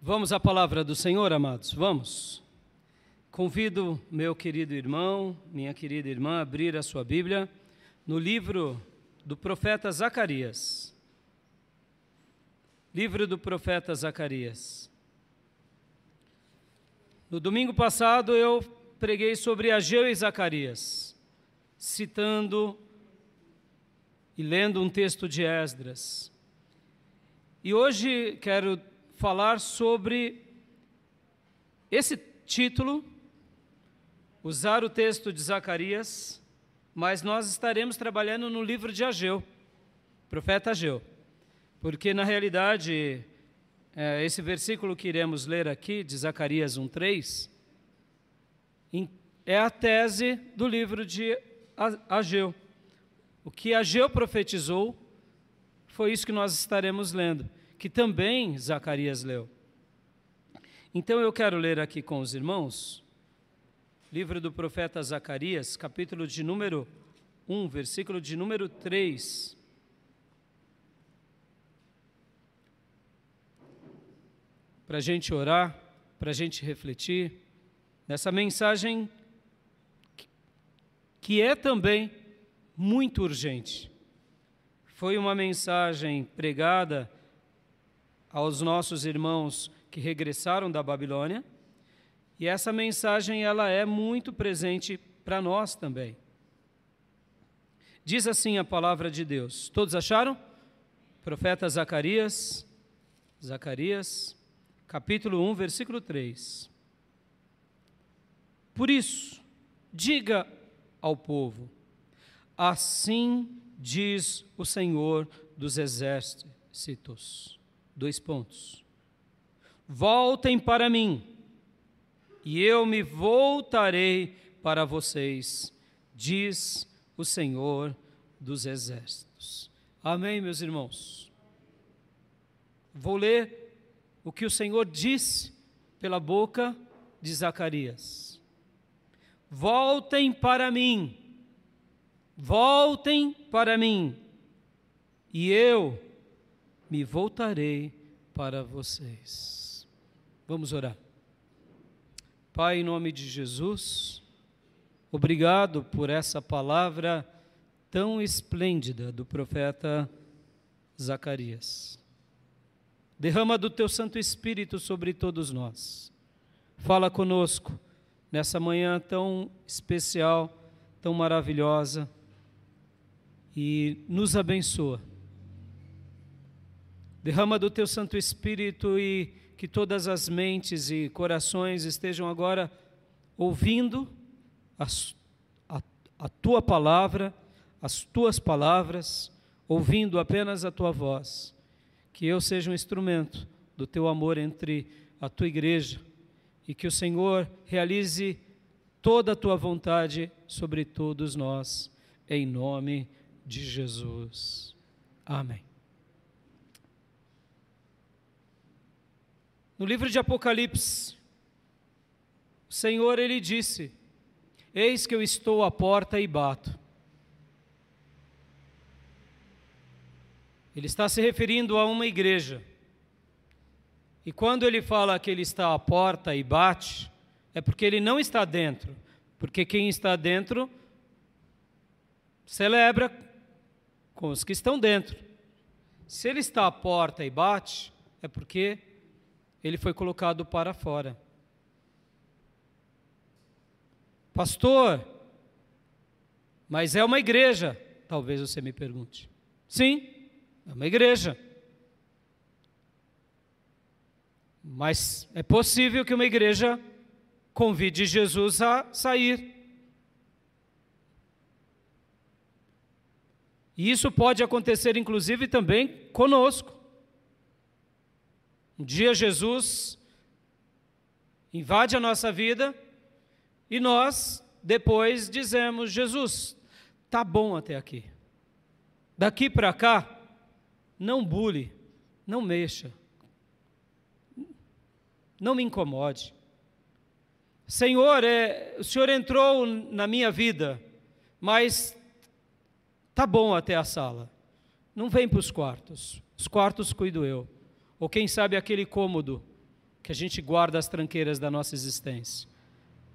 Vamos à palavra do Senhor, amados? Vamos. Convido meu querido irmão, minha querida irmã, a abrir a sua Bíblia no livro do profeta Zacarias. Livro do profeta Zacarias. No domingo passado eu preguei sobre Ageu e Zacarias, citando e lendo um texto de Esdras. E hoje quero falar sobre esse título, usar o texto de Zacarias, mas nós estaremos trabalhando no livro de Ageu, profeta Ageu, porque na realidade é, esse versículo que iremos ler aqui, de Zacarias 1,3, é a tese do livro de Ageu. O que Ageu profetizou foi isso que nós estaremos lendo que também Zacarias leu. Então eu quero ler aqui com os irmãos, livro do profeta Zacarias, capítulo de número 1, versículo de número 3. Para a gente orar, para a gente refletir nessa mensagem que é também muito urgente. Foi uma mensagem pregada aos nossos irmãos que regressaram da Babilônia. E essa mensagem ela é muito presente para nós também. Diz assim a palavra de Deus. Todos acharam? Profeta Zacarias, Zacarias, capítulo 1, versículo 3. Por isso, diga ao povo: Assim diz o Senhor dos exércitos Dois pontos. Voltem para mim, e eu me voltarei para vocês, diz o Senhor dos Exércitos. Amém, meus irmãos? Vou ler o que o Senhor disse pela boca de Zacarias. Voltem para mim, voltem para mim, e eu me voltarei para vocês. Vamos orar. Pai, em nome de Jesus, obrigado por essa palavra tão esplêndida do profeta Zacarias. Derrama do teu Santo Espírito sobre todos nós. Fala conosco nessa manhã tão especial, tão maravilhosa e nos abençoa Derrama do teu Santo Espírito e que todas as mentes e corações estejam agora ouvindo a, a, a tua palavra, as tuas palavras, ouvindo apenas a tua voz. Que eu seja um instrumento do teu amor entre a tua igreja e que o Senhor realize toda a tua vontade sobre todos nós, em nome de Jesus. Amém. No livro de Apocalipse, o Senhor ele disse: Eis que eu estou à porta e bato. Ele está se referindo a uma igreja. E quando ele fala que ele está à porta e bate, é porque ele não está dentro. Porque quem está dentro celebra com os que estão dentro. Se ele está à porta e bate, é porque ele foi colocado para fora. Pastor, mas é uma igreja? Talvez você me pergunte. Sim, é uma igreja. Mas é possível que uma igreja convide Jesus a sair. E isso pode acontecer, inclusive, também conosco. Um dia Jesus invade a nossa vida e nós depois dizemos: Jesus, tá bom até aqui. Daqui para cá, não bule, não mexa, não me incomode. Senhor, é, o Senhor entrou na minha vida, mas tá bom até a sala. Não vem para os quartos. Os quartos cuido eu. Ou quem sabe aquele cômodo que a gente guarda as tranqueiras da nossa existência,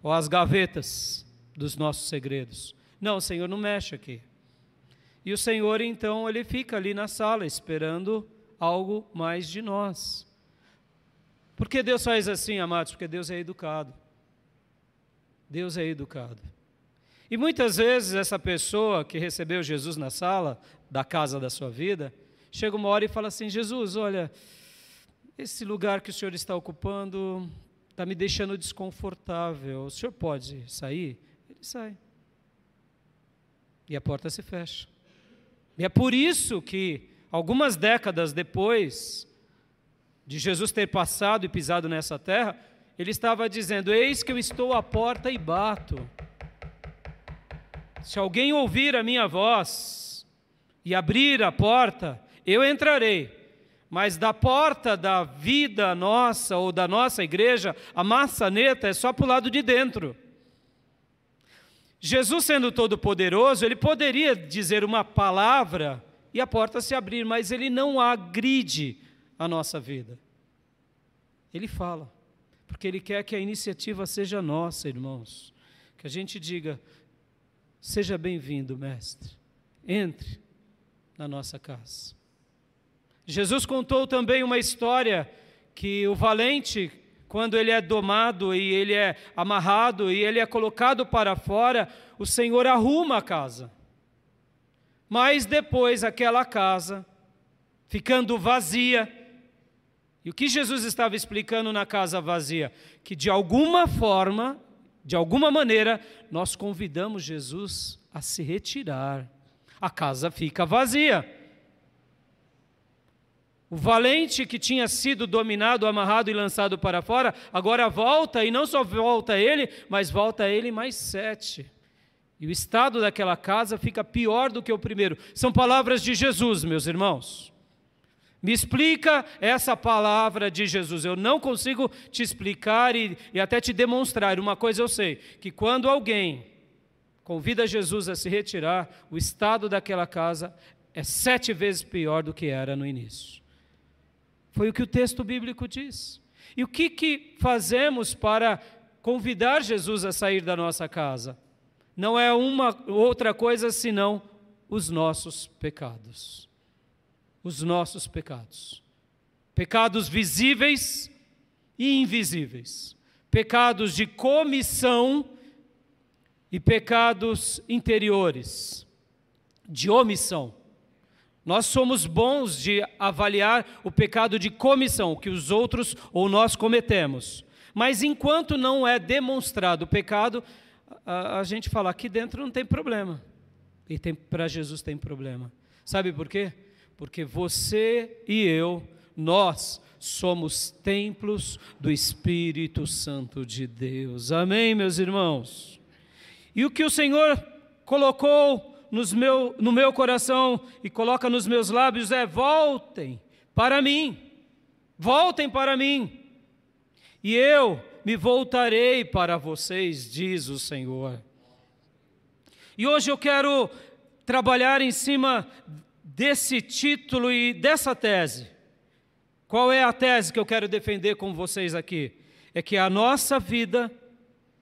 ou as gavetas dos nossos segredos. Não, o Senhor não mexe aqui. E o Senhor, então, ele fica ali na sala esperando algo mais de nós. Por que Deus faz assim, amados? Porque Deus é educado. Deus é educado. E muitas vezes essa pessoa que recebeu Jesus na sala da casa da sua vida, chega uma hora e fala assim: Jesus, olha, esse lugar que o senhor está ocupando está me deixando desconfortável. O senhor pode sair? Ele sai. E a porta se fecha. E é por isso que, algumas décadas depois de Jesus ter passado e pisado nessa terra, ele estava dizendo: Eis que eu estou à porta e bato. Se alguém ouvir a minha voz e abrir a porta, eu entrarei. Mas da porta da vida nossa ou da nossa igreja, a maçaneta é só para o lado de dentro. Jesus, sendo todo-poderoso, ele poderia dizer uma palavra e a porta se abrir, mas ele não agride a nossa vida. Ele fala, porque ele quer que a iniciativa seja nossa, irmãos. Que a gente diga: seja bem-vindo, mestre, entre na nossa casa. Jesus contou também uma história que o valente quando ele é domado e ele é amarrado e ele é colocado para fora, o Senhor arruma a casa. Mas depois aquela casa, ficando vazia, e o que Jesus estava explicando na casa vazia? Que de alguma forma, de alguma maneira, nós convidamos Jesus a se retirar. A casa fica vazia. O valente que tinha sido dominado, amarrado e lançado para fora, agora volta, e não só volta ele, mas volta ele mais sete. E o estado daquela casa fica pior do que o primeiro. São palavras de Jesus, meus irmãos. Me explica essa palavra de Jesus. Eu não consigo te explicar e, e até te demonstrar. Uma coisa eu sei: que quando alguém convida Jesus a se retirar, o estado daquela casa é sete vezes pior do que era no início. Foi o que o texto bíblico diz. E o que, que fazemos para convidar Jesus a sair da nossa casa? Não é uma outra coisa senão os nossos pecados. Os nossos pecados. Pecados visíveis e invisíveis. Pecados de comissão e pecados interiores, de omissão. Nós somos bons de avaliar o pecado de comissão, que os outros ou nós cometemos. Mas enquanto não é demonstrado o pecado, a, a gente fala aqui dentro não tem problema. E para Jesus tem problema. Sabe por quê? Porque você e eu, nós somos templos do Espírito Santo de Deus. Amém, meus irmãos? E o que o Senhor colocou nos meu, no meu coração e coloca nos meus lábios é: voltem para mim, voltem para mim, e eu me voltarei para vocês, diz o Senhor. E hoje eu quero trabalhar em cima desse título e dessa tese. Qual é a tese que eu quero defender com vocês aqui? É que a nossa vida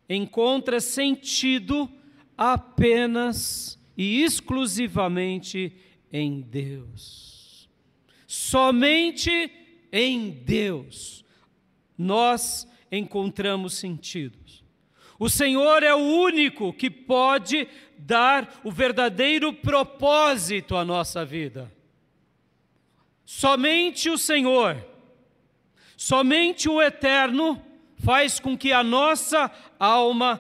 encontra sentido apenas e exclusivamente em Deus. Somente em Deus nós encontramos sentidos. O Senhor é o único que pode dar o verdadeiro propósito à nossa vida. Somente o Senhor, somente o Eterno faz com que a nossa alma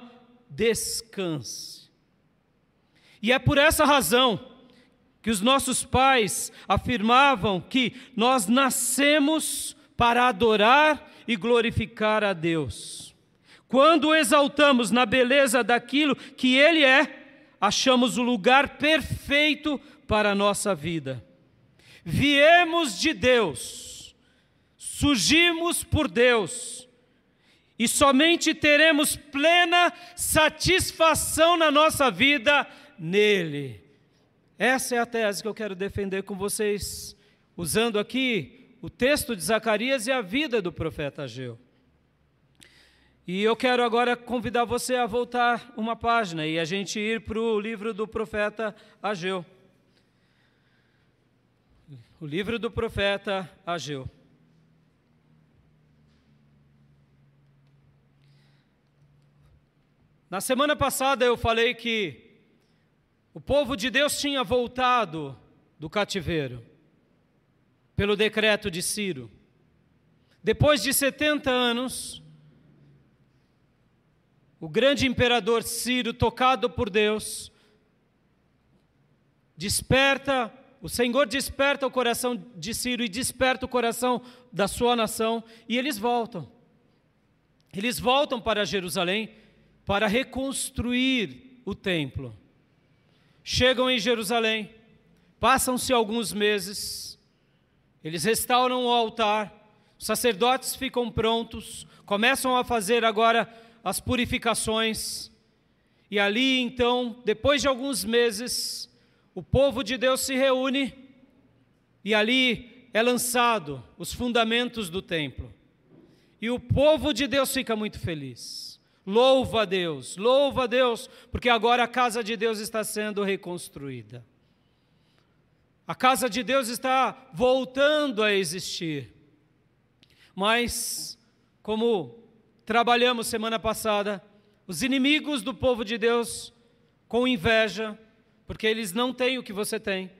descanse. E é por essa razão que os nossos pais afirmavam que nós nascemos para adorar e glorificar a Deus. Quando exaltamos na beleza daquilo que Ele é, achamos o lugar perfeito para a nossa vida. Viemos de Deus, surgimos por Deus, e somente teremos plena satisfação na nossa vida nele. Essa é a tese que eu quero defender com vocês, usando aqui o texto de Zacarias e a vida do profeta Ageu. E eu quero agora convidar você a voltar uma página e a gente ir para o livro do profeta Ageu. O livro do profeta Ageu. Na semana passada eu falei que o povo de Deus tinha voltado do cativeiro pelo decreto de Ciro. Depois de 70 anos, o grande imperador Ciro, tocado por Deus, desperta, o Senhor desperta o coração de Ciro e desperta o coração da sua nação, e eles voltam. Eles voltam para Jerusalém para reconstruir o templo. Chegam em Jerusalém, passam-se alguns meses, eles restauram o altar, os sacerdotes ficam prontos, começam a fazer agora as purificações. E ali, então, depois de alguns meses, o povo de Deus se reúne e ali é lançado os fundamentos do templo. E o povo de Deus fica muito feliz. Louva a Deus, louva a Deus, porque agora a casa de Deus está sendo reconstruída. A casa de Deus está voltando a existir. Mas, como trabalhamos semana passada, os inimigos do povo de Deus com inveja, porque eles não têm o que você tem.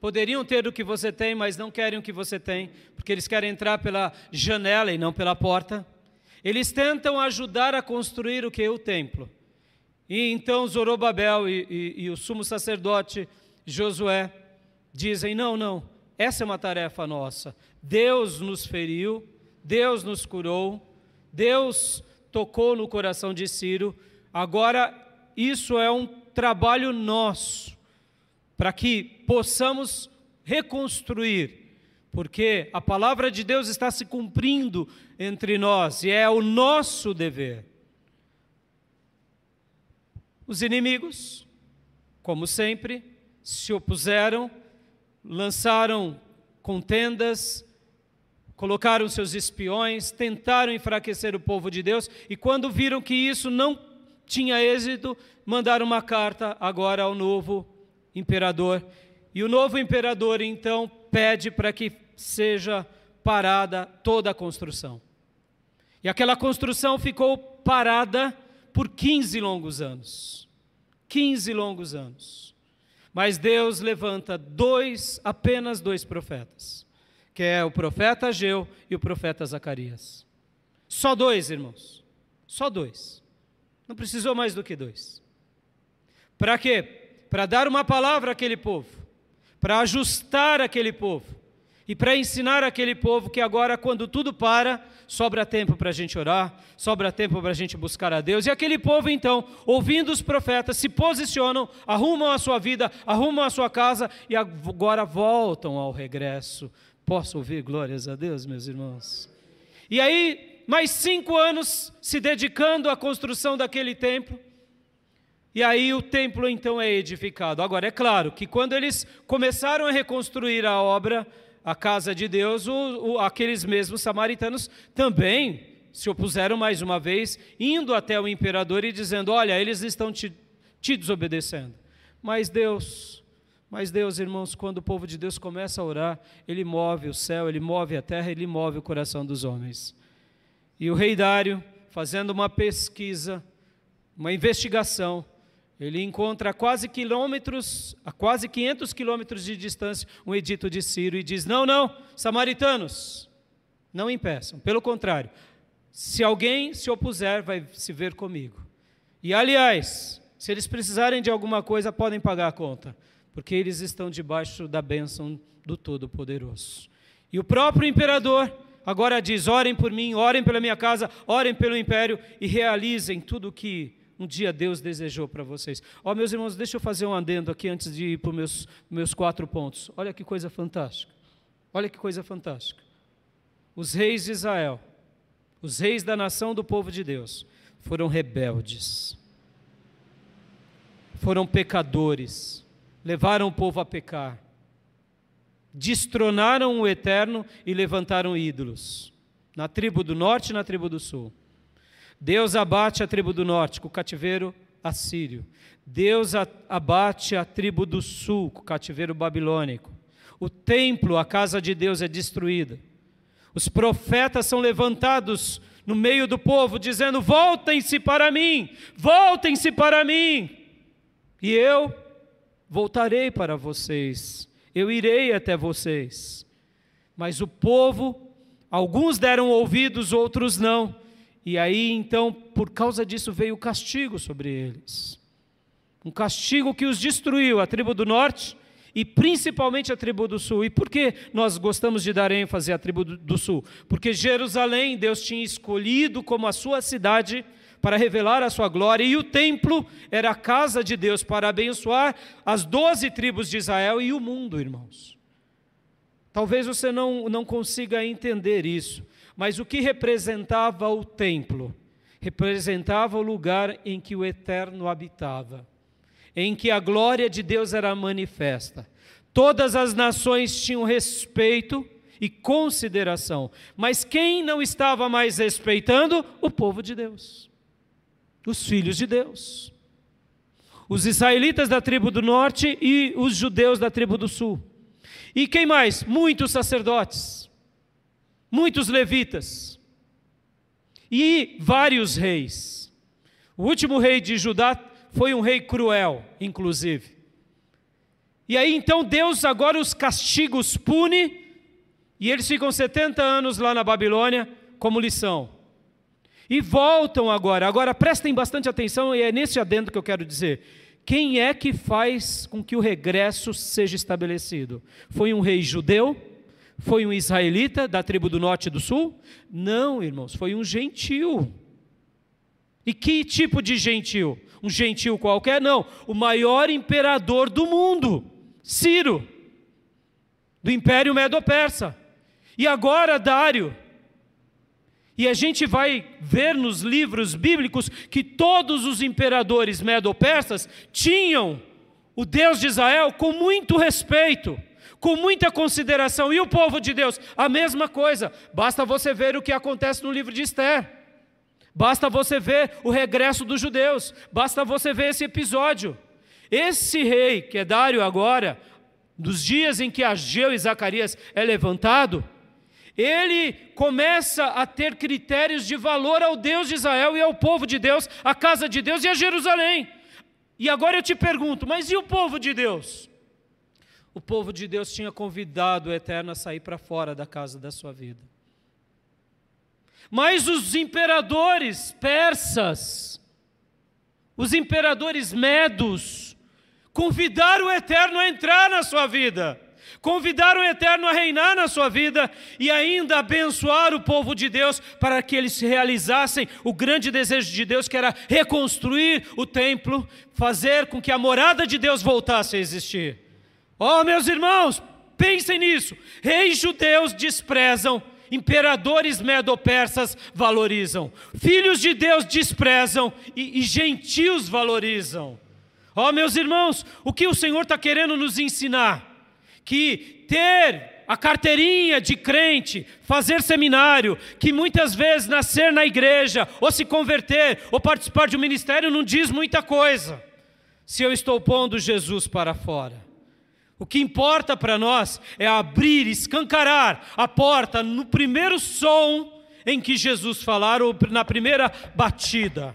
Poderiam ter o que você tem, mas não querem o que você tem, porque eles querem entrar pela janela e não pela porta. Eles tentam ajudar a construir o que? O templo. E então Zorobabel e, e, e o sumo sacerdote Josué dizem: não, não, essa é uma tarefa nossa. Deus nos feriu, Deus nos curou, Deus tocou no coração de Ciro, agora isso é um trabalho nosso, para que possamos reconstruir, porque a palavra de Deus está se cumprindo entre nós e é o nosso dever. Os inimigos, como sempre, se opuseram, lançaram contendas, colocaram seus espiões, tentaram enfraquecer o povo de Deus, e quando viram que isso não tinha êxito, mandaram uma carta agora ao novo imperador. E o novo imperador então pede para que seja parada toda a construção. E aquela construção ficou parada por 15 longos anos. 15 longos anos. Mas Deus levanta dois, apenas dois profetas que é o profeta Ageu e o profeta Zacarias. Só dois, irmãos. Só dois. Não precisou mais do que dois. Para quê? Para dar uma palavra àquele povo, para ajustar aquele povo e para ensinar aquele povo que agora, quando tudo para, sobra tempo para a gente orar, sobra tempo para a gente buscar a Deus. E aquele povo, então, ouvindo os profetas, se posicionam, arrumam a sua vida, arrumam a sua casa e agora voltam ao regresso Posso ouvir glórias a Deus, meus irmãos? E aí, mais cinco anos se dedicando à construção daquele templo. E aí o templo então é edificado. Agora, é claro que quando eles começaram a reconstruir a obra, a casa de Deus, o, o, aqueles mesmos samaritanos também se opuseram mais uma vez, indo até o imperador e dizendo: Olha, eles estão te, te desobedecendo. Mas Deus mas Deus, irmãos, quando o povo de Deus começa a orar, ele move o céu, ele move a terra, ele move o coração dos homens. E o rei Dário, fazendo uma pesquisa, uma investigação, ele encontra a quase quilômetros, a quase 500 quilômetros de distância, um edito de Ciro e diz: Não, não, samaritanos, não impeçam. Pelo contrário, se alguém se opuser, vai se ver comigo. E aliás, se eles precisarem de alguma coisa, podem pagar a conta porque eles estão debaixo da bênção do Todo-Poderoso. E o próprio imperador agora diz: orem por mim, orem pela minha casa, orem pelo império e realizem tudo o que um dia Deus desejou para vocês. Ó, oh, meus irmãos, deixa eu fazer um adendo aqui antes de ir para os meus, meus quatro pontos. Olha que coisa fantástica. Olha que coisa fantástica. Os reis de Israel, os reis da nação do povo de Deus, foram rebeldes, foram pecadores levaram o povo a pecar, destronaram o eterno e levantaram ídolos, na tribo do norte e na tribo do sul. Deus abate a tribo do norte com o cativeiro assírio. Deus abate a tribo do sul com o cativeiro babilônico. O templo, a casa de Deus, é destruída. Os profetas são levantados no meio do povo, dizendo: Voltem-se para mim, voltem-se para mim, e eu voltarei para vocês, eu irei até vocês. Mas o povo, alguns deram ouvidos, outros não. E aí então, por causa disso, veio o castigo sobre eles. Um castigo que os destruiu, a tribo do norte e principalmente a tribo do sul. E por que nós gostamos de dar ênfase à tribo do sul? Porque Jerusalém, Deus tinha escolhido como a sua cidade para revelar a sua glória, e o templo era a casa de Deus para abençoar as doze tribos de Israel e o mundo, irmãos. Talvez você não, não consiga entender isso, mas o que representava o templo? Representava o lugar em que o Eterno habitava, em que a glória de Deus era manifesta. Todas as nações tinham respeito e consideração, mas quem não estava mais respeitando? O povo de Deus, os filhos de Deus, os israelitas da tribo do norte e os judeus da tribo do sul. E quem mais? Muitos sacerdotes, muitos levitas e vários reis. O último rei de Judá foi um rei cruel, inclusive. E aí então Deus agora os castiga, os pune, e eles ficam 70 anos lá na Babilônia como lição. E voltam agora. Agora prestem bastante atenção, e é nesse adendo que eu quero dizer. Quem é que faz com que o regresso seja estabelecido? Foi um rei judeu? Foi um israelita da tribo do norte e do sul? Não, irmãos, foi um gentil. E que tipo de gentil? Um gentil qualquer? Não, o maior imperador do mundo, Ciro, do Império Medo-Persa. E agora Dário, e a gente vai ver nos livros bíblicos que todos os imperadores medo-persas tinham o Deus de Israel com muito respeito, com muita consideração. E o povo de Deus, a mesma coisa. Basta você ver o que acontece no livro de Esther. Basta você ver o regresso dos judeus. Basta você ver esse episódio. Esse rei, que é Dário agora, dos dias em que Ageu e Zacarias é levantado, ele começa a ter critérios de valor ao Deus de Israel e ao povo de Deus, à casa de Deus e a Jerusalém. E agora eu te pergunto, mas e o povo de Deus? O povo de Deus tinha convidado o Eterno a sair para fora da casa da sua vida. Mas os imperadores persas, os imperadores medos, convidaram o Eterno a entrar na sua vida convidar o Eterno a reinar na sua vida e ainda abençoar o povo de Deus para que eles realizassem o grande desejo de Deus, que era reconstruir o templo, fazer com que a morada de Deus voltasse a existir. Oh, meus irmãos, pensem nisso. Reis judeus desprezam imperadores medo-persas valorizam, filhos de Deus desprezam e, e gentios valorizam. Ó oh, meus irmãos, o que o Senhor está querendo nos ensinar? que ter a carteirinha de crente, fazer seminário, que muitas vezes nascer na igreja, ou se converter, ou participar de um ministério, não diz muita coisa, se eu estou pondo Jesus para fora. O que importa para nós é abrir, escancarar a porta no primeiro som em que Jesus falar, ou na primeira batida.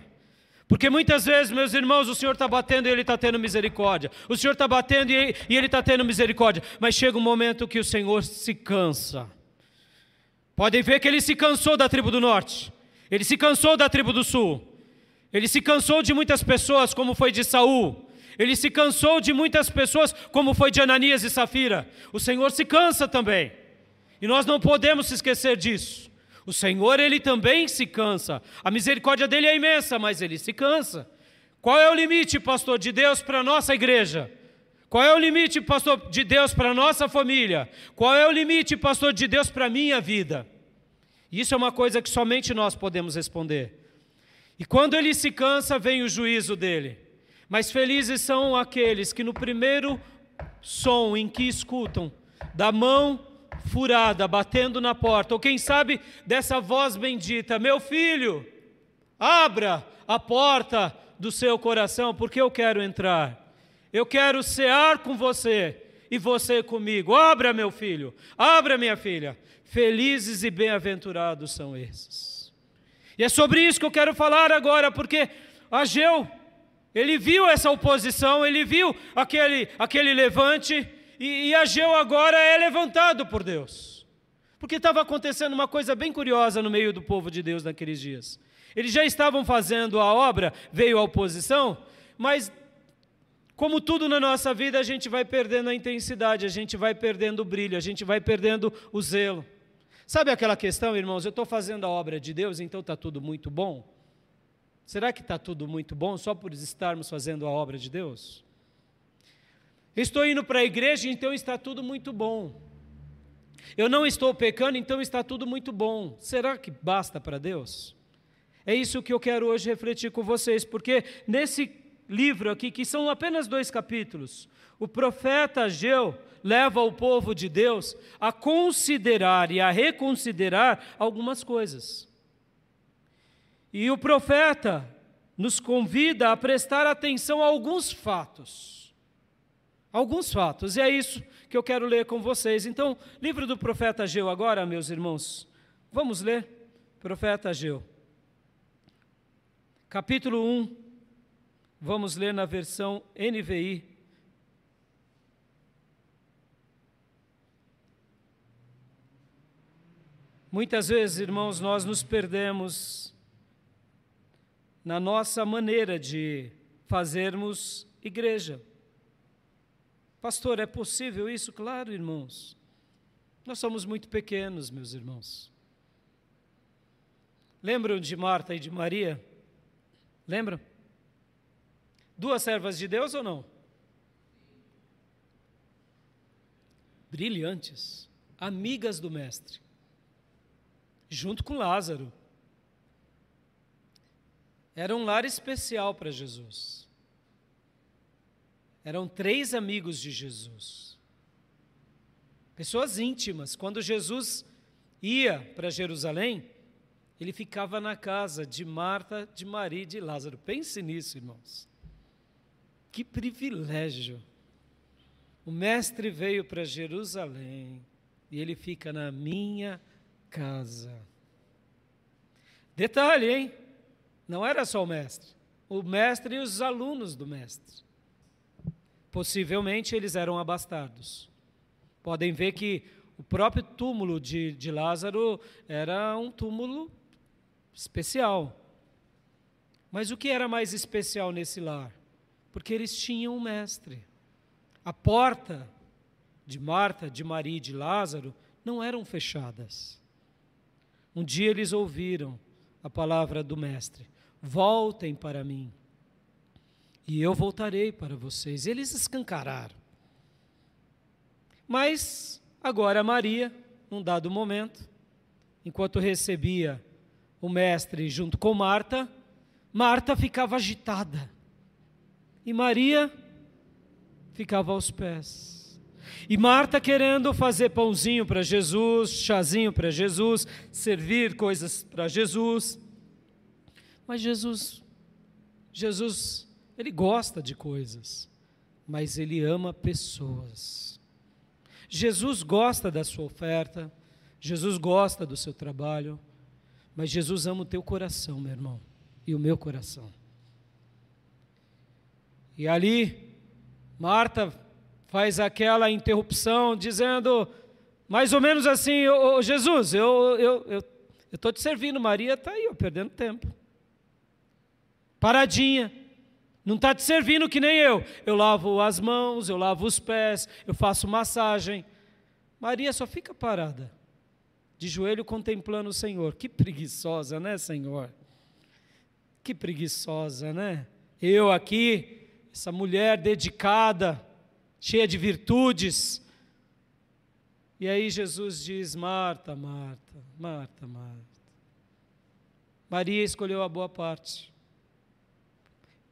Porque muitas vezes, meus irmãos, o Senhor está batendo e Ele está tendo misericórdia. O Senhor está batendo e Ele está tendo misericórdia. Mas chega um momento que o Senhor se cansa. Podem ver que Ele se cansou da tribo do norte. Ele se cansou da tribo do sul. Ele se cansou de muitas pessoas, como foi de Saul. Ele se cansou de muitas pessoas, como foi de Ananias e Safira. O Senhor se cansa também. E nós não podemos se esquecer disso. O Senhor, ele também se cansa. A misericórdia dele é imensa, mas ele se cansa. Qual é o limite, pastor, de Deus para a nossa igreja? Qual é o limite, pastor, de Deus para a nossa família? Qual é o limite, pastor, de Deus para a minha vida? Isso é uma coisa que somente nós podemos responder. E quando ele se cansa, vem o juízo dele. Mas felizes são aqueles que no primeiro som em que escutam, da mão furada batendo na porta, ou quem sabe dessa voz bendita: Meu filho, Abra a porta do seu coração, porque eu quero entrar. Eu quero cear com você e você comigo. Abra, meu filho, abra, minha filha. Felizes e bem-aventurados são esses. E é sobre isso que eu quero falar agora, porque Ageu, ele viu essa oposição, ele viu aquele, aquele levante, e, e Ageu agora é levantado por Deus. Porque estava acontecendo uma coisa bem curiosa no meio do povo de Deus naqueles dias. Eles já estavam fazendo a obra, veio a oposição, mas como tudo na nossa vida, a gente vai perdendo a intensidade, a gente vai perdendo o brilho, a gente vai perdendo o zelo. Sabe aquela questão, irmãos? Eu estou fazendo a obra de Deus, então está tudo muito bom? Será que está tudo muito bom só por estarmos fazendo a obra de Deus? Estou indo para a igreja, então está tudo muito bom. Eu não estou pecando, então está tudo muito bom. Será que basta para Deus? É isso que eu quero hoje refletir com vocês, porque nesse livro aqui, que são apenas dois capítulos, o profeta Ageu leva o povo de Deus a considerar e a reconsiderar algumas coisas. E o profeta nos convida a prestar atenção a alguns fatos. Alguns fatos, e é isso que eu quero ler com vocês. Então, livro do profeta Ageu agora, meus irmãos. Vamos ler? Profeta Ageu. Capítulo 1, Vamos ler na versão NVI. Muitas vezes, irmãos, nós nos perdemos na nossa maneira de fazermos igreja. Pastor, é possível isso? Claro, irmãos. Nós somos muito pequenos, meus irmãos. Lembram de Marta e de Maria? Lembram? Duas servas de Deus ou não? Brilhantes, amigas do Mestre, junto com Lázaro. Era um lar especial para Jesus. Eram três amigos de Jesus. Pessoas íntimas. Quando Jesus ia para Jerusalém, ele ficava na casa de Marta, de Maria e de Lázaro. Pense nisso, irmãos. Que privilégio! O Mestre veio para Jerusalém e ele fica na minha casa. Detalhe, hein? Não era só o Mestre, o Mestre e os alunos do Mestre. Possivelmente eles eram abastardos. Podem ver que o próprio túmulo de, de Lázaro era um túmulo especial. Mas o que era mais especial nesse lar? porque eles tinham um mestre. A porta de Marta, de Maria e de Lázaro não eram fechadas. Um dia eles ouviram a palavra do mestre: Voltem para mim, e eu voltarei para vocês. Eles escancararam. Mas agora Maria, num dado momento, enquanto recebia o mestre junto com Marta, Marta ficava agitada e Maria ficava aos pés. E Marta querendo fazer pãozinho para Jesus, chazinho para Jesus, servir coisas para Jesus. Mas Jesus, Jesus, ele gosta de coisas, mas ele ama pessoas. Jesus gosta da sua oferta, Jesus gosta do seu trabalho, mas Jesus ama o teu coração, meu irmão, e o meu coração. E ali, Marta faz aquela interrupção, dizendo, mais ou menos assim: oh, Jesus, eu estou eu, eu, eu te servindo, Maria está aí, ó, perdendo tempo. Paradinha. Não está te servindo que nem eu. Eu lavo as mãos, eu lavo os pés, eu faço massagem. Maria só fica parada, de joelho contemplando o Senhor. Que preguiçosa, né, Senhor? Que preguiçosa, né? Eu aqui essa mulher dedicada, cheia de virtudes. E aí Jesus diz: Marta, Marta, Marta, Marta. Maria escolheu a boa parte.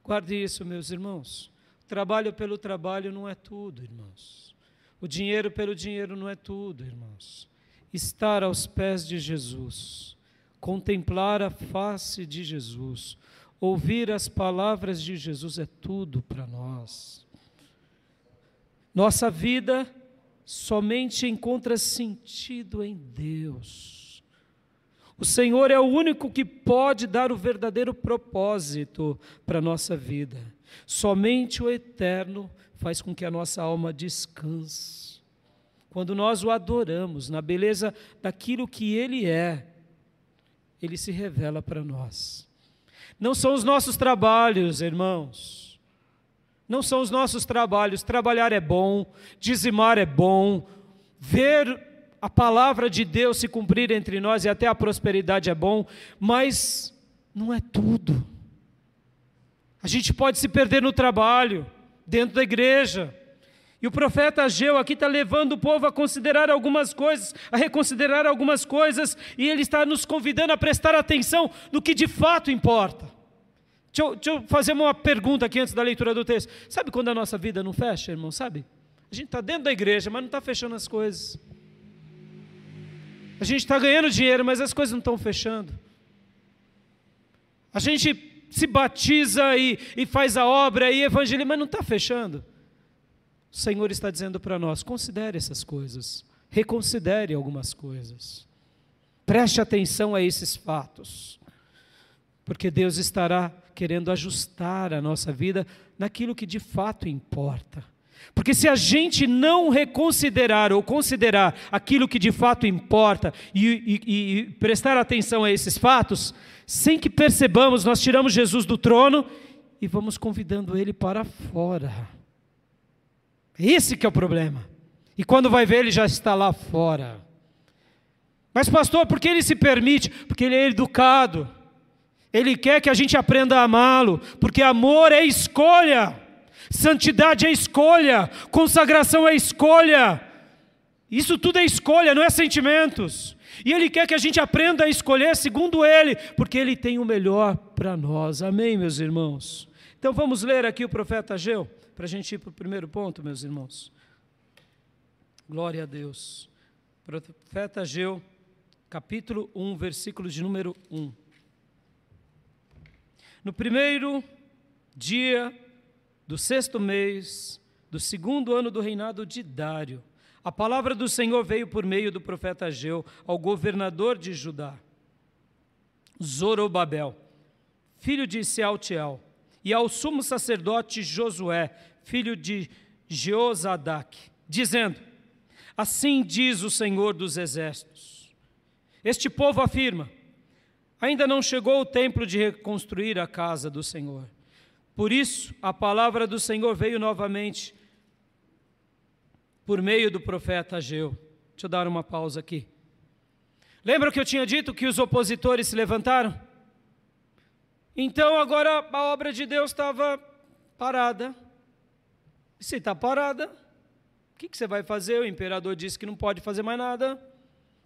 Guarde isso, meus irmãos. Trabalho pelo trabalho não é tudo, irmãos. O dinheiro pelo dinheiro não é tudo, irmãos. Estar aos pés de Jesus, contemplar a face de Jesus, ouvir as palavras de Jesus é tudo para nós. Nossa vida somente encontra sentido em Deus. O Senhor é o único que pode dar o verdadeiro propósito para a nossa vida. Somente o eterno faz com que a nossa alma descanse. Quando nós o adoramos na beleza daquilo que Ele é, Ele se revela para nós. Não são os nossos trabalhos, irmãos. Não são os nossos trabalhos. Trabalhar é bom, dizimar é bom, ver a palavra de Deus se cumprir entre nós e até a prosperidade é bom, mas não é tudo. A gente pode se perder no trabalho, dentro da igreja. E o profeta Ageu aqui está levando o povo a considerar algumas coisas, a reconsiderar algumas coisas, e ele está nos convidando a prestar atenção no que de fato importa. Deixa eu, deixa eu fazer uma pergunta aqui antes da leitura do texto. Sabe quando a nossa vida não fecha, irmão? Sabe? A gente está dentro da igreja, mas não está fechando as coisas. A gente está ganhando dinheiro, mas as coisas não estão fechando. A gente se batiza e, e faz a obra e evangeliza, mas não está fechando. O Senhor está dizendo para nós: considere essas coisas, reconsidere algumas coisas, preste atenção a esses fatos, porque Deus estará querendo ajustar a nossa vida naquilo que de fato importa. Porque se a gente não reconsiderar ou considerar aquilo que de fato importa e, e, e, prestar atenção a esses fatos, sem que percebamos, nós tiramos Jesus do trono e vamos convidando ele para fora. Esse que é o problema. E quando vai ver, ele já está lá fora. Mas, pastor, por que ele se permite? Porque ele é educado. Ele quer que a gente aprenda a amá-lo, porque amor é escolha, santidade é escolha, consagração é escolha. Isso tudo é escolha, não é sentimentos. E Ele quer que a gente aprenda a escolher segundo Ele, porque Ele tem o melhor para nós. Amém, meus irmãos? Então vamos ler aqui o profeta Ageu para a gente ir para o primeiro ponto, meus irmãos. Glória a Deus. Profeta Ageu, capítulo 1, versículo de número 1. No primeiro dia do sexto mês do segundo ano do reinado de Dário, a palavra do Senhor veio por meio do profeta Ageu ao governador de Judá, Zorobabel, filho de Sealtiel, e ao sumo sacerdote Josué, filho de Jeozadak, dizendo: Assim diz o Senhor dos exércitos. Este povo afirma: Ainda não chegou o tempo de reconstruir a casa do Senhor. Por isso, a palavra do Senhor veio novamente por meio do profeta Ageu. Deixa eu dar uma pausa aqui. Lembra que eu tinha dito que os opositores se levantaram? Então agora a obra de Deus estava parada. Se está parada, o que, que você vai fazer? O imperador disse que não pode fazer mais nada,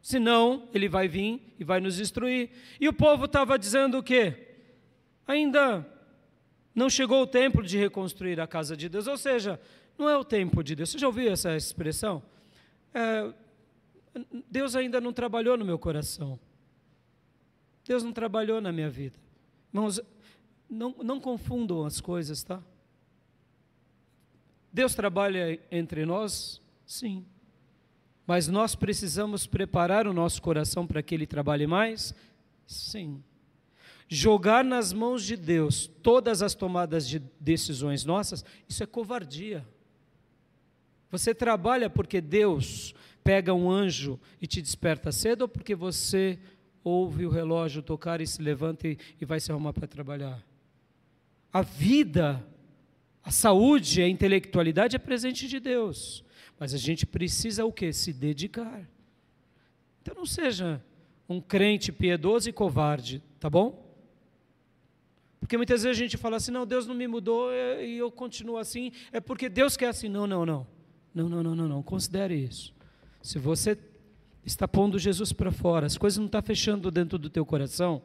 senão ele vai vir e vai nos destruir. E o povo estava dizendo o quê? Ainda não chegou o tempo de reconstruir a casa de Deus, ou seja, não é o tempo de Deus. Você já ouviu essa expressão? É, Deus ainda não trabalhou no meu coração. Deus não trabalhou na minha vida. Irmãos, não, não confundam as coisas, tá? Deus trabalha entre nós? Sim. Mas nós precisamos preparar o nosso coração para que ele trabalhe mais? Sim. Jogar nas mãos de Deus todas as tomadas de decisões nossas, isso é covardia. Você trabalha porque Deus pega um anjo e te desperta cedo ou porque você ouve o relógio tocar e se levanta e, e vai se arrumar para trabalhar? A vida a saúde, a intelectualidade é presente de Deus, mas a gente precisa o que? Se dedicar. Então não seja um crente piedoso e covarde, tá bom? Porque muitas vezes a gente fala assim, não, Deus não me mudou e eu continuo assim, é porque Deus quer assim. Não, não, não. Não, não, não, não, não. Considere isso. Se você está pondo Jesus para fora, as coisas não estão fechando dentro do teu coração,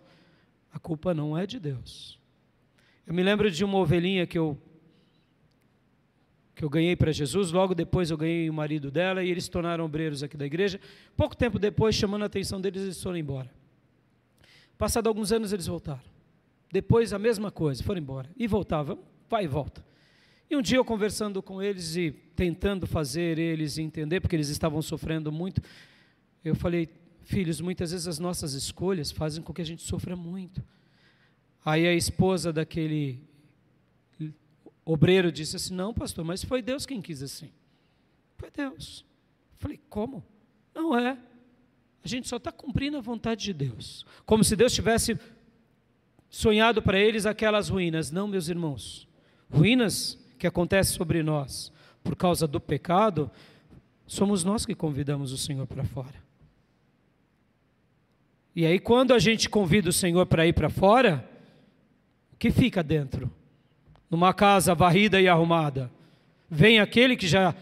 a culpa não é de Deus. Eu me lembro de uma ovelhinha que eu que eu ganhei para Jesus, logo depois eu ganhei o marido dela e eles se tornaram obreiros aqui da igreja. Pouco tempo depois, chamando a atenção deles, eles foram embora. Passado alguns anos eles voltaram. Depois a mesma coisa, foram embora. E voltavam, vai e volta. E um dia eu conversando com eles e tentando fazer eles entender, porque eles estavam sofrendo muito, eu falei, filhos, muitas vezes as nossas escolhas fazem com que a gente sofra muito. Aí a esposa daquele obreiro disse assim: Não, pastor, mas foi Deus quem quis assim. Foi Deus. Eu falei: Como? Não é. A gente só está cumprindo a vontade de Deus. Como se Deus tivesse sonhado para eles aquelas ruínas. Não, meus irmãos. Ruínas que acontecem sobre nós por causa do pecado, somos nós que convidamos o Senhor para fora. E aí, quando a gente convida o Senhor para ir para fora, o que fica dentro? Numa casa varrida e arrumada. Vem aquele que já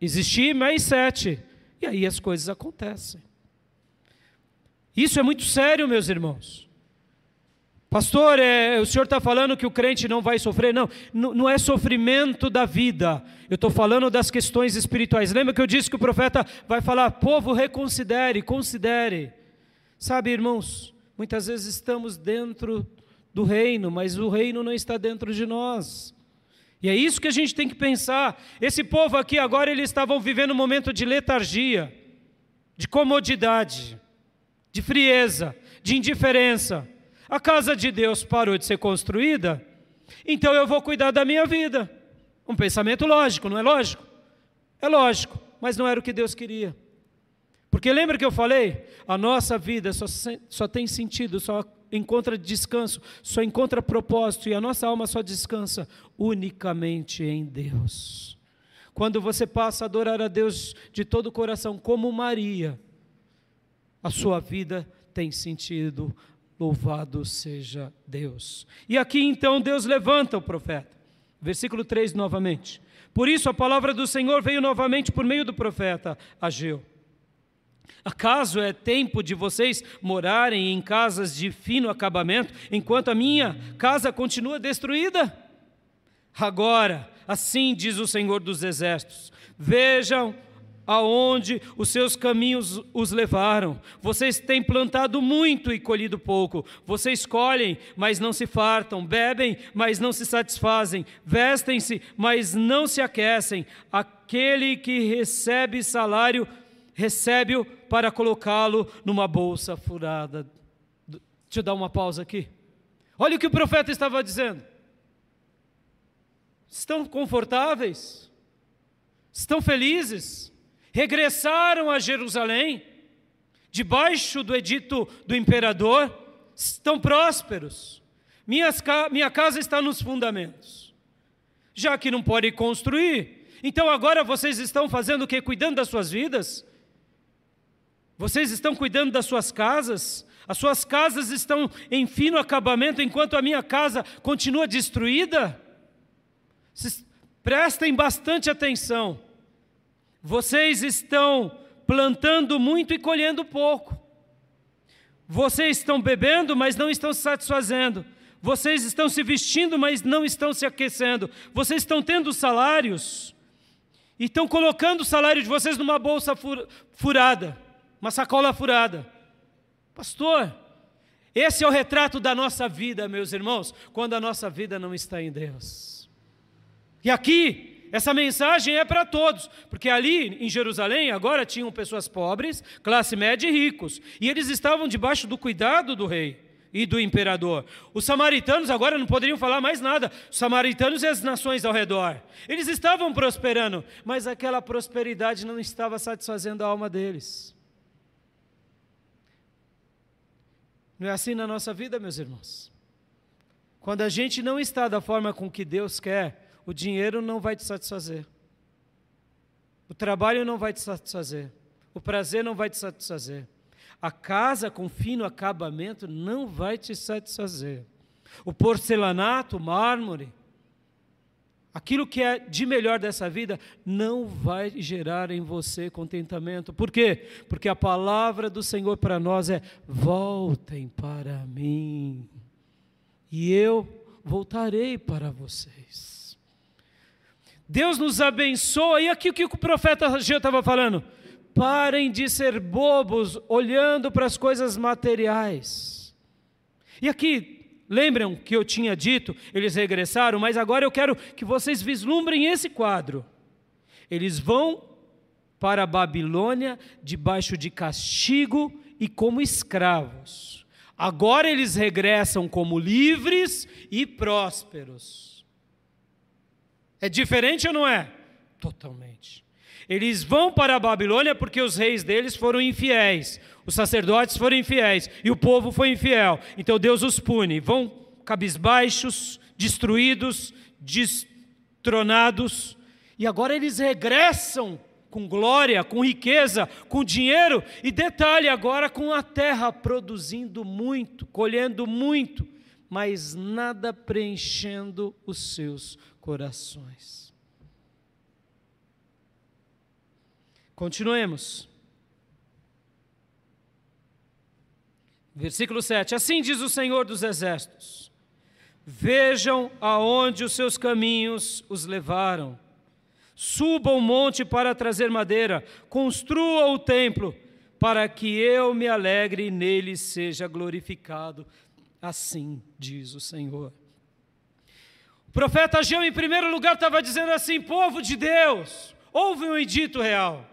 existia mais sete. E aí as coisas acontecem. Isso é muito sério, meus irmãos. Pastor, é, o senhor está falando que o crente não vai sofrer? Não, não é sofrimento da vida. Eu estou falando das questões espirituais. Lembra que eu disse que o profeta vai falar: povo, reconsidere, considere. Sabe, irmãos, muitas vezes estamos dentro do reino, mas o reino não está dentro de nós. E é isso que a gente tem que pensar. Esse povo aqui agora eles estavam vivendo um momento de letargia, de comodidade, de frieza, de indiferença. A casa de Deus parou de ser construída, então eu vou cuidar da minha vida. Um pensamento lógico, não é lógico? É lógico, mas não era o que Deus queria. Porque lembra que eu falei? A nossa vida só, só tem sentido, só encontra descanso, só encontra propósito, e a nossa alma só descansa unicamente em Deus. Quando você passa a adorar a Deus de todo o coração, como Maria, a sua vida tem sentido. Louvado seja Deus. E aqui então Deus levanta o profeta. Versículo 3 novamente. Por isso a palavra do Senhor veio novamente por meio do profeta Ageu. Acaso é tempo de vocês morarem em casas de fino acabamento, enquanto a minha casa continua destruída? Agora, assim diz o Senhor dos Exércitos: vejam aonde os seus caminhos os levaram. Vocês têm plantado muito e colhido pouco. Vocês colhem, mas não se fartam. Bebem, mas não se satisfazem. Vestem-se, mas não se aquecem. Aquele que recebe salário, recebe-o para colocá-lo numa bolsa furada. Deixa eu dar uma pausa aqui. Olha o que o profeta estava dizendo. Estão confortáveis? Estão felizes? Regressaram a Jerusalém, debaixo do edito do imperador, estão prósperos. Minhas, minha casa está nos fundamentos. Já que não pode construir, então agora vocês estão fazendo o que? Cuidando das suas vidas? Vocês estão cuidando das suas casas? As suas casas estão em fino acabamento enquanto a minha casa continua destruída? Prestem bastante atenção. Vocês estão plantando muito e colhendo pouco. Vocês estão bebendo, mas não estão se satisfazendo. Vocês estão se vestindo, mas não estão se aquecendo. Vocês estão tendo salários e estão colocando o salário de vocês numa bolsa furada, uma sacola furada. Pastor, esse é o retrato da nossa vida, meus irmãos, quando a nossa vida não está em Deus. E aqui, essa mensagem é para todos, porque ali em Jerusalém agora tinham pessoas pobres, classe média e ricos, e eles estavam debaixo do cuidado do rei e do imperador. Os samaritanos agora não poderiam falar mais nada, os samaritanos e as nações ao redor. Eles estavam prosperando, mas aquela prosperidade não estava satisfazendo a alma deles. Não é assim na nossa vida, meus irmãos? Quando a gente não está da forma com que Deus quer, o dinheiro não vai te satisfazer. O trabalho não vai te satisfazer. O prazer não vai te satisfazer. A casa com fino acabamento não vai te satisfazer. O porcelanato, o mármore, aquilo que é de melhor dessa vida, não vai gerar em você contentamento. Por quê? Porque a palavra do Senhor para nós é: voltem para mim, e eu voltarei para vocês. Deus nos abençoa. E aqui o que o profeta Ageu estava falando? Parem de ser bobos olhando para as coisas materiais. E aqui, lembram que eu tinha dito, eles regressaram, mas agora eu quero que vocês vislumbrem esse quadro. Eles vão para a Babilônia debaixo de castigo e como escravos. Agora eles regressam como livres e prósperos. É diferente ou não é? Totalmente. Eles vão para a Babilônia porque os reis deles foram infiéis, os sacerdotes foram infiéis e o povo foi infiel. Então Deus os pune. Vão cabisbaixos, destruídos, destronados. E agora eles regressam com glória, com riqueza, com dinheiro e detalhe agora com a terra produzindo muito, colhendo muito, mas nada preenchendo os seus corações. Continuemos. Versículo 7: Assim diz o Senhor dos Exércitos: Vejam aonde os seus caminhos os levaram Suba o monte para trazer madeira, construa o templo, para que eu me alegre e nele seja glorificado. Assim diz o Senhor. O profeta Ageu, em primeiro lugar, estava dizendo assim: povo de Deus, ouve um edito real.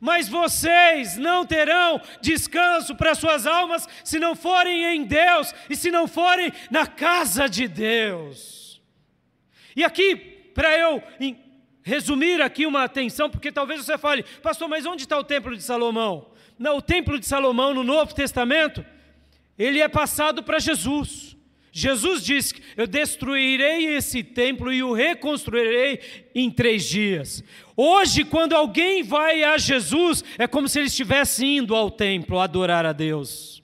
Mas vocês não terão descanso para suas almas se não forem em Deus e se não forem na casa de Deus. E aqui, para eu resumir aqui uma atenção, porque talvez você fale, pastor, mas onde está o templo de Salomão? Não, o templo de Salomão no Novo Testamento, ele é passado para Jesus. Jesus disse: Eu destruirei esse templo e o reconstruirei em três dias. Hoje, quando alguém vai a Jesus, é como se ele estivesse indo ao templo adorar a Deus.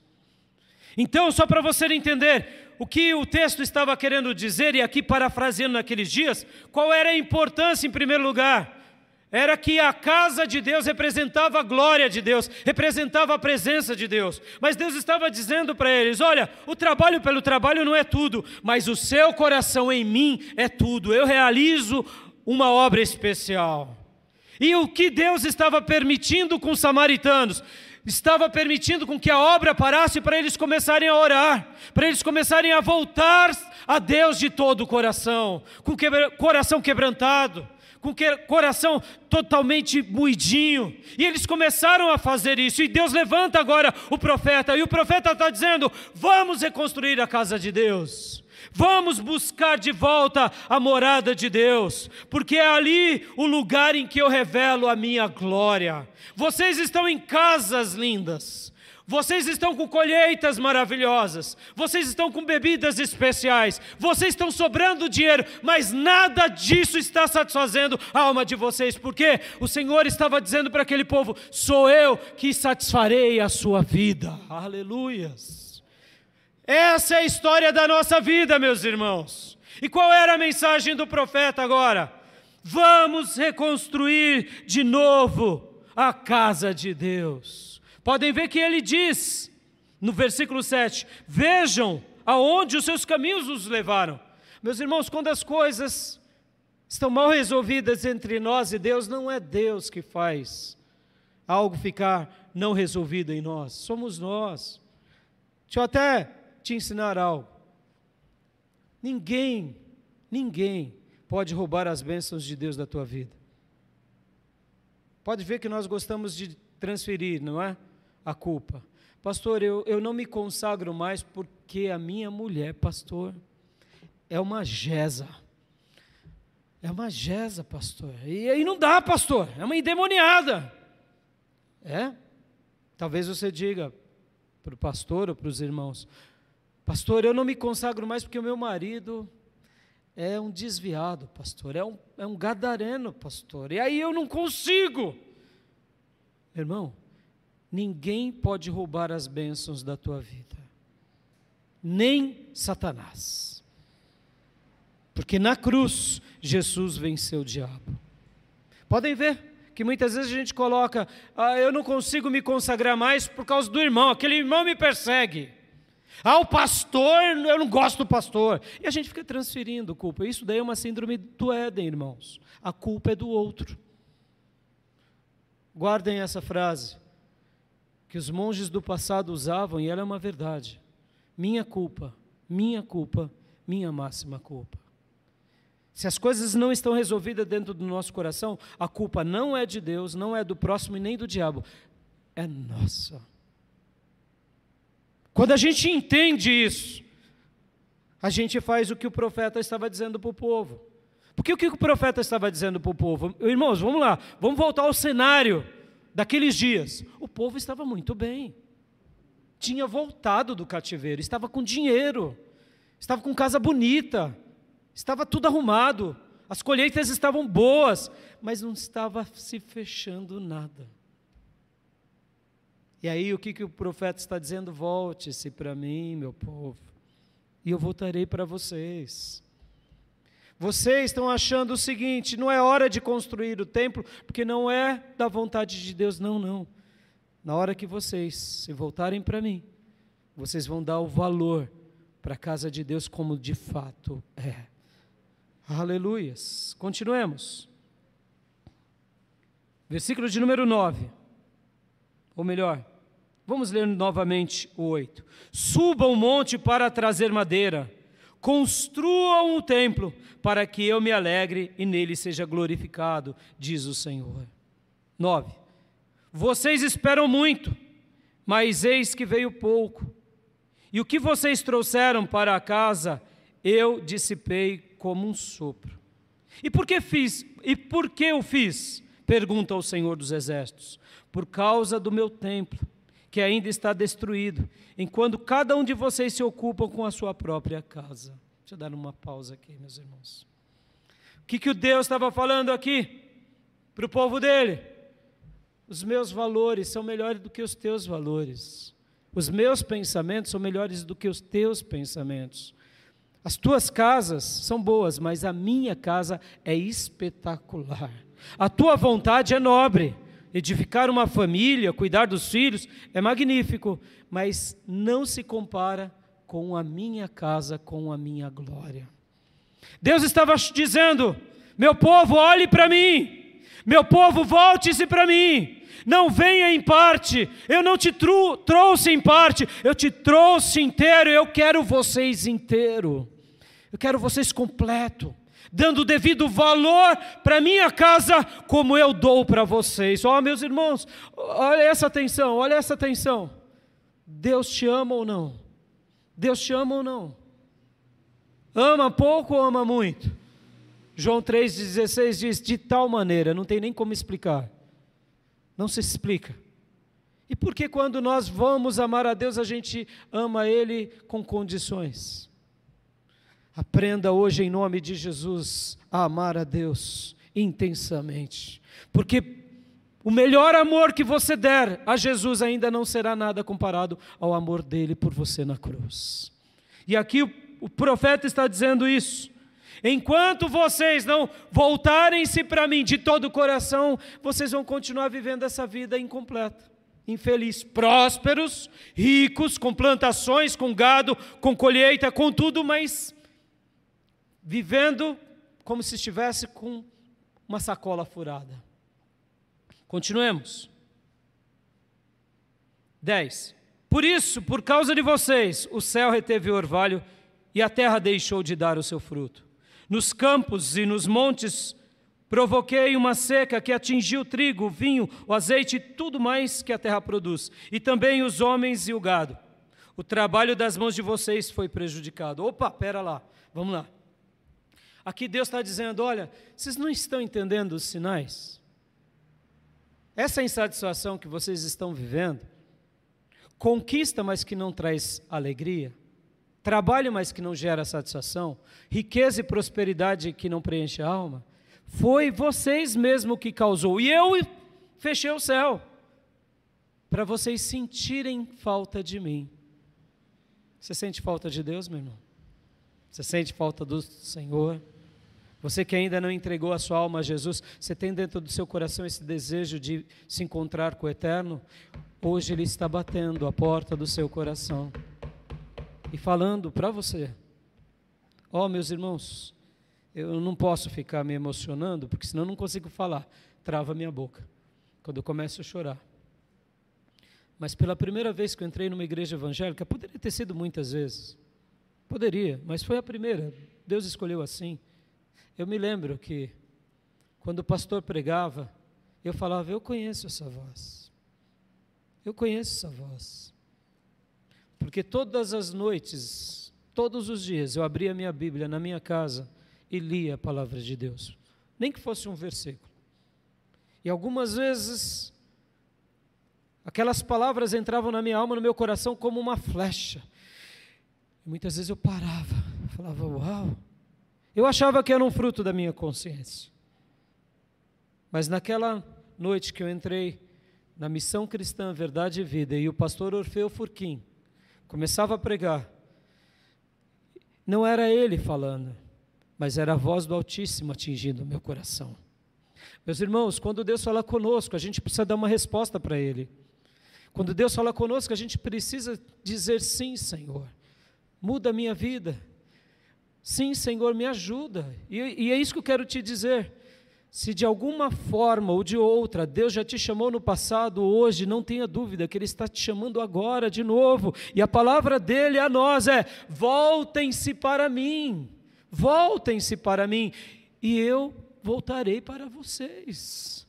Então, só para você entender, o que o texto estava querendo dizer, e aqui parafraseando naqueles dias, qual era a importância em primeiro lugar? Era que a casa de Deus representava a glória de Deus, representava a presença de Deus. Mas Deus estava dizendo para eles: olha, o trabalho pelo trabalho não é tudo, mas o seu coração em mim é tudo. Eu realizo uma obra especial. E o que Deus estava permitindo com os samaritanos? estava permitindo com que a obra parasse para eles começarem a orar, para eles começarem a voltar a Deus de todo o coração, com quebra, coração quebrantado, com que, coração totalmente moidinho. E eles começaram a fazer isso, e Deus levanta agora o profeta, e o profeta está dizendo: vamos reconstruir a casa de Deus. Vamos buscar de volta a morada de Deus, porque é ali o lugar em que eu revelo a minha glória. Vocês estão em casas lindas, vocês estão com colheitas maravilhosas, vocês estão com bebidas especiais, vocês estão sobrando dinheiro, mas nada disso está satisfazendo a alma de vocês, porque o Senhor estava dizendo para aquele povo: sou eu que satisfarei a sua vida. Aleluias. Essa é a história da nossa vida, meus irmãos. E qual era a mensagem do profeta agora? Vamos reconstruir de novo a casa de Deus. Podem ver que ele diz no versículo 7: Vejam aonde os seus caminhos os levaram. Meus irmãos, quando as coisas estão mal resolvidas entre nós e Deus, não é Deus que faz algo ficar não resolvido em nós, somos nós. Deixa eu até te ensinar algo. Ninguém, ninguém pode roubar as bênçãos de Deus da tua vida. Pode ver que nós gostamos de transferir, não é? A culpa. Pastor, eu, eu não me consagro mais porque a minha mulher, pastor, é uma jeza. É uma jeza, pastor. E aí não dá, pastor. É uma endemoniada. É? Talvez você diga para o pastor ou para os irmãos: Pastor, eu não me consagro mais porque o meu marido é um desviado, pastor, é um, é um gadareno, pastor, e aí eu não consigo. Irmão, ninguém pode roubar as bênçãos da tua vida, nem Satanás, porque na cruz Jesus venceu o diabo. Podem ver que muitas vezes a gente coloca, ah, eu não consigo me consagrar mais por causa do irmão, aquele irmão me persegue. Ah, o pastor, eu não gosto do pastor. E a gente fica transferindo culpa. Isso daí é uma síndrome do Éden, irmãos. A culpa é do outro. Guardem essa frase que os monges do passado usavam e ela é uma verdade. minha culpa, minha culpa, minha máxima culpa. Se as coisas não estão resolvidas dentro do nosso coração, a culpa não é de Deus, não é do próximo e nem do diabo, é nossa. Quando a gente entende isso, a gente faz o que o profeta estava dizendo para o povo. Porque o que o profeta estava dizendo para o povo? Irmãos, vamos lá, vamos voltar ao cenário daqueles dias. O povo estava muito bem, tinha voltado do cativeiro, estava com dinheiro, estava com casa bonita, estava tudo arrumado, as colheitas estavam boas, mas não estava se fechando nada. E aí o que, que o profeta está dizendo? Volte-se para mim, meu povo, e eu voltarei para vocês. Vocês estão achando o seguinte: não é hora de construir o templo, porque não é da vontade de Deus, não, não. Na hora que vocês se voltarem para mim, vocês vão dar o valor para a casa de Deus como de fato é. Aleluias. Continuemos. Versículo de número 9. Ou melhor, vamos ler novamente o 8. Suba o monte para trazer madeira Construam o templo para que eu me alegre e nele seja glorificado, diz o Senhor. 9. Vocês esperam muito, mas eis que veio pouco. E o que vocês trouxeram para a casa, eu dissipei como um sopro. E por que fiz? E por que eu fiz? Pergunta o Senhor dos Exércitos. Por causa do meu templo que ainda está destruído, enquanto cada um de vocês se ocupa com a sua própria casa. Deixa eu dar uma pausa aqui, meus irmãos. O que, que o Deus estava falando aqui para o povo dele? Os meus valores são melhores do que os teus valores. Os meus pensamentos são melhores do que os teus pensamentos. As tuas casas são boas, mas a minha casa é espetacular. A tua vontade é nobre edificar uma família, cuidar dos filhos, é magnífico, mas não se compara com a minha casa, com a minha glória. Deus estava dizendo: meu povo, olhe para mim, meu povo, volte-se para mim, não venha em parte, eu não te trouxe em parte, eu te trouxe inteiro, eu quero vocês inteiro, eu quero vocês completo dando devido valor para minha casa, como eu dou para vocês. Ó, oh, meus irmãos, olha essa atenção, olha essa atenção. Deus te ama ou não? Deus te ama ou não? Ama pouco ou ama muito? João 3,16 diz: de tal maneira, não tem nem como explicar. Não se explica. E por que quando nós vamos amar a Deus, a gente ama Ele com condições? Aprenda hoje, em nome de Jesus, a amar a Deus intensamente, porque o melhor amor que você der a Jesus ainda não será nada comparado ao amor dele por você na cruz. E aqui o, o profeta está dizendo isso. Enquanto vocês não voltarem-se para mim de todo o coração, vocês vão continuar vivendo essa vida incompleta, infeliz. Prósperos, ricos, com plantações, com gado, com colheita, com tudo, mas vivendo como se estivesse com uma sacola furada. Continuemos. 10. Por isso, por causa de vocês, o céu reteve o orvalho e a terra deixou de dar o seu fruto. Nos campos e nos montes provoquei uma seca que atingiu o trigo, o vinho, o azeite e tudo mais que a terra produz, e também os homens e o gado. O trabalho das mãos de vocês foi prejudicado. Opa, pera lá, vamos lá. Aqui Deus está dizendo: olha, vocês não estão entendendo os sinais? Essa insatisfação que vocês estão vivendo, conquista, mas que não traz alegria, trabalho, mas que não gera satisfação, riqueza e prosperidade que não preenche a alma, foi vocês mesmo que causou. E eu fechei o céu para vocês sentirem falta de mim. Você sente falta de Deus, meu irmão? Você sente falta do Senhor? Você que ainda não entregou a sua alma a Jesus, você tem dentro do seu coração esse desejo de se encontrar com o Eterno? Hoje Ele está batendo a porta do seu coração e falando para você: Ó oh, meus irmãos, eu não posso ficar me emocionando, porque senão eu não consigo falar, trava minha boca, quando eu começo a chorar. Mas pela primeira vez que eu entrei numa igreja evangélica, poderia ter sido muitas vezes. Poderia, mas foi a primeira. Deus escolheu assim. Eu me lembro que quando o pastor pregava, eu falava: Eu conheço essa voz. Eu conheço essa voz. Porque todas as noites, todos os dias, eu abria a minha Bíblia na minha casa e lia a palavra de Deus, nem que fosse um versículo. E algumas vezes Aquelas palavras entravam na minha alma, no meu coração, como uma flecha. E muitas vezes eu parava, falava, uau. Eu achava que era um fruto da minha consciência. Mas naquela noite que eu entrei na missão cristã Verdade e Vida e o pastor Orfeu Furquim começava a pregar, não era ele falando, mas era a voz do Altíssimo atingindo o meu coração. Meus irmãos, quando Deus fala conosco, a gente precisa dar uma resposta para Ele. Quando Deus fala conosco, a gente precisa dizer sim, Senhor. Muda a minha vida. Sim, Senhor, me ajuda. E, e, é isso que eu quero te dizer. Se de alguma forma ou de outra Deus já te chamou no passado, hoje, não tenha dúvida que Ele está te chamando agora de novo. E a palavra dele a nós é: voltem-se para mim, voltem-se para mim, e eu voltarei para vocês.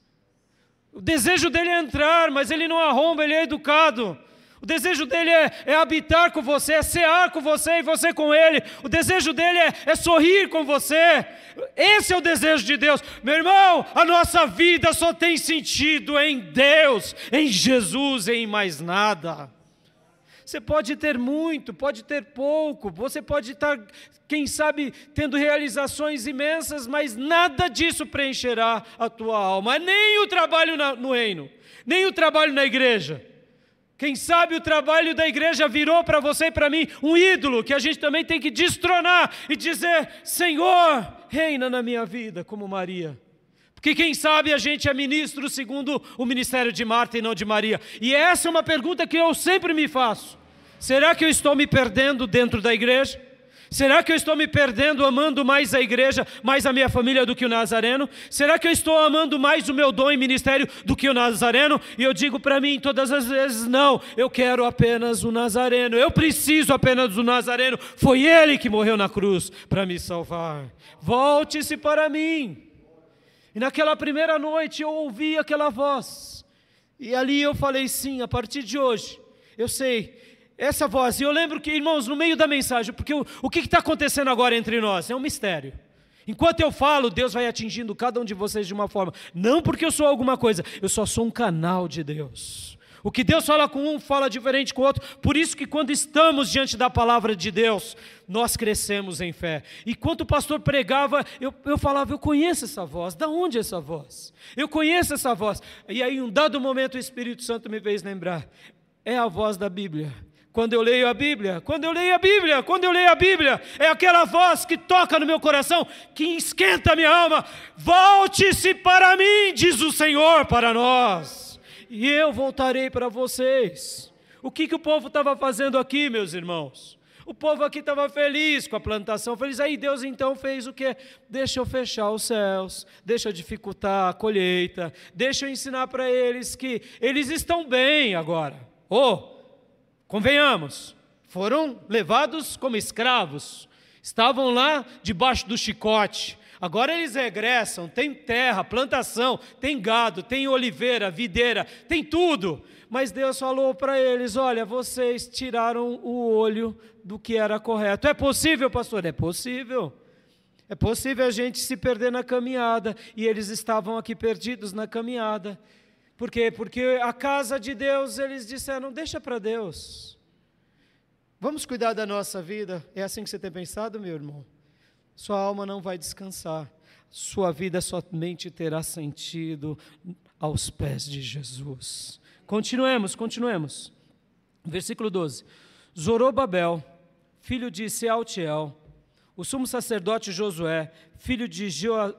O desejo dele é entrar, mas ele não arromba, ele é educado. O desejo dele é, é, habitar com você, é cear com você e você com ele. O desejo dele é, é sorrir com você. Esse é o desejo de Deus. Meu irmão, a nossa vida só tem sentido em Deus, em Jesus e em mais nada. Você pode ter muito, pode ter pouco, você pode estar, quem sabe, tendo realizações imensas, mas nada disso preencherá a tua alma, nem o trabalho no reino, nem o trabalho na igreja. Quem sabe o trabalho da igreja virou para você e para mim um ídolo que a gente também tem que destronar e dizer: Senhor, reina na minha vida, como Maria. Porque quem sabe a gente é ministro segundo o ministério de Marta e não de Maria. E essa é uma pergunta que eu sempre me faço. Será que eu estou me perdendo dentro da igreja? Será que eu estou me perdendo amando mais a igreja, mais a minha família do que o nazareno? Será que eu estou amando mais o meu dom e ministério do que o nazareno? E eu digo para mim todas as vezes: não, eu quero apenas o nazareno, eu preciso apenas do nazareno. Foi ele que morreu na cruz para me salvar. Volte-se para mim. E naquela primeira noite eu ouvi aquela voz. E ali eu falei: sim, a partir de hoje, eu sei, essa voz. E eu lembro que, irmãos, no meio da mensagem, porque o, o que está acontecendo agora entre nós? É um mistério. Enquanto eu falo, Deus vai atingindo cada um de vocês de uma forma. Não porque eu sou alguma coisa, eu só sou um canal de Deus. O que Deus fala com um, fala diferente com o outro. Por isso que quando estamos diante da palavra de Deus, nós crescemos em fé. E quando o pastor pregava, eu, eu falava, eu conheço essa voz. Da onde é essa voz? Eu conheço essa voz. E aí, em um dado momento, o Espírito Santo me fez lembrar. É a voz da Bíblia. Quando eu leio a Bíblia, quando eu leio a Bíblia, quando eu leio a Bíblia, é aquela voz que toca no meu coração, que esquenta a minha alma. Volte-se para mim, diz o Senhor para nós e eu voltarei para vocês. O que, que o povo estava fazendo aqui, meus irmãos? O povo aqui estava feliz com a plantação, feliz. Aí Deus então fez o que? Deixa eu fechar os céus, deixa eu dificultar a colheita, deixa eu ensinar para eles que eles estão bem agora. Oh, convenhamos, foram levados como escravos, estavam lá debaixo do chicote, Agora eles regressam, tem terra, plantação, tem gado, tem oliveira, videira, tem tudo. Mas Deus falou para eles: olha, vocês tiraram o olho do que era correto. É possível, pastor? É possível. É possível a gente se perder na caminhada. E eles estavam aqui perdidos na caminhada. Por quê? Porque a casa de Deus, eles disseram: deixa para Deus. Vamos cuidar da nossa vida. É assim que você tem pensado, meu irmão? sua alma não vai descansar, sua vida somente terá sentido aos pés de Jesus. Continuemos, continuemos. Versículo 12. Zorobabel, filho de Sealtiel, o sumo sacerdote Josué, filho de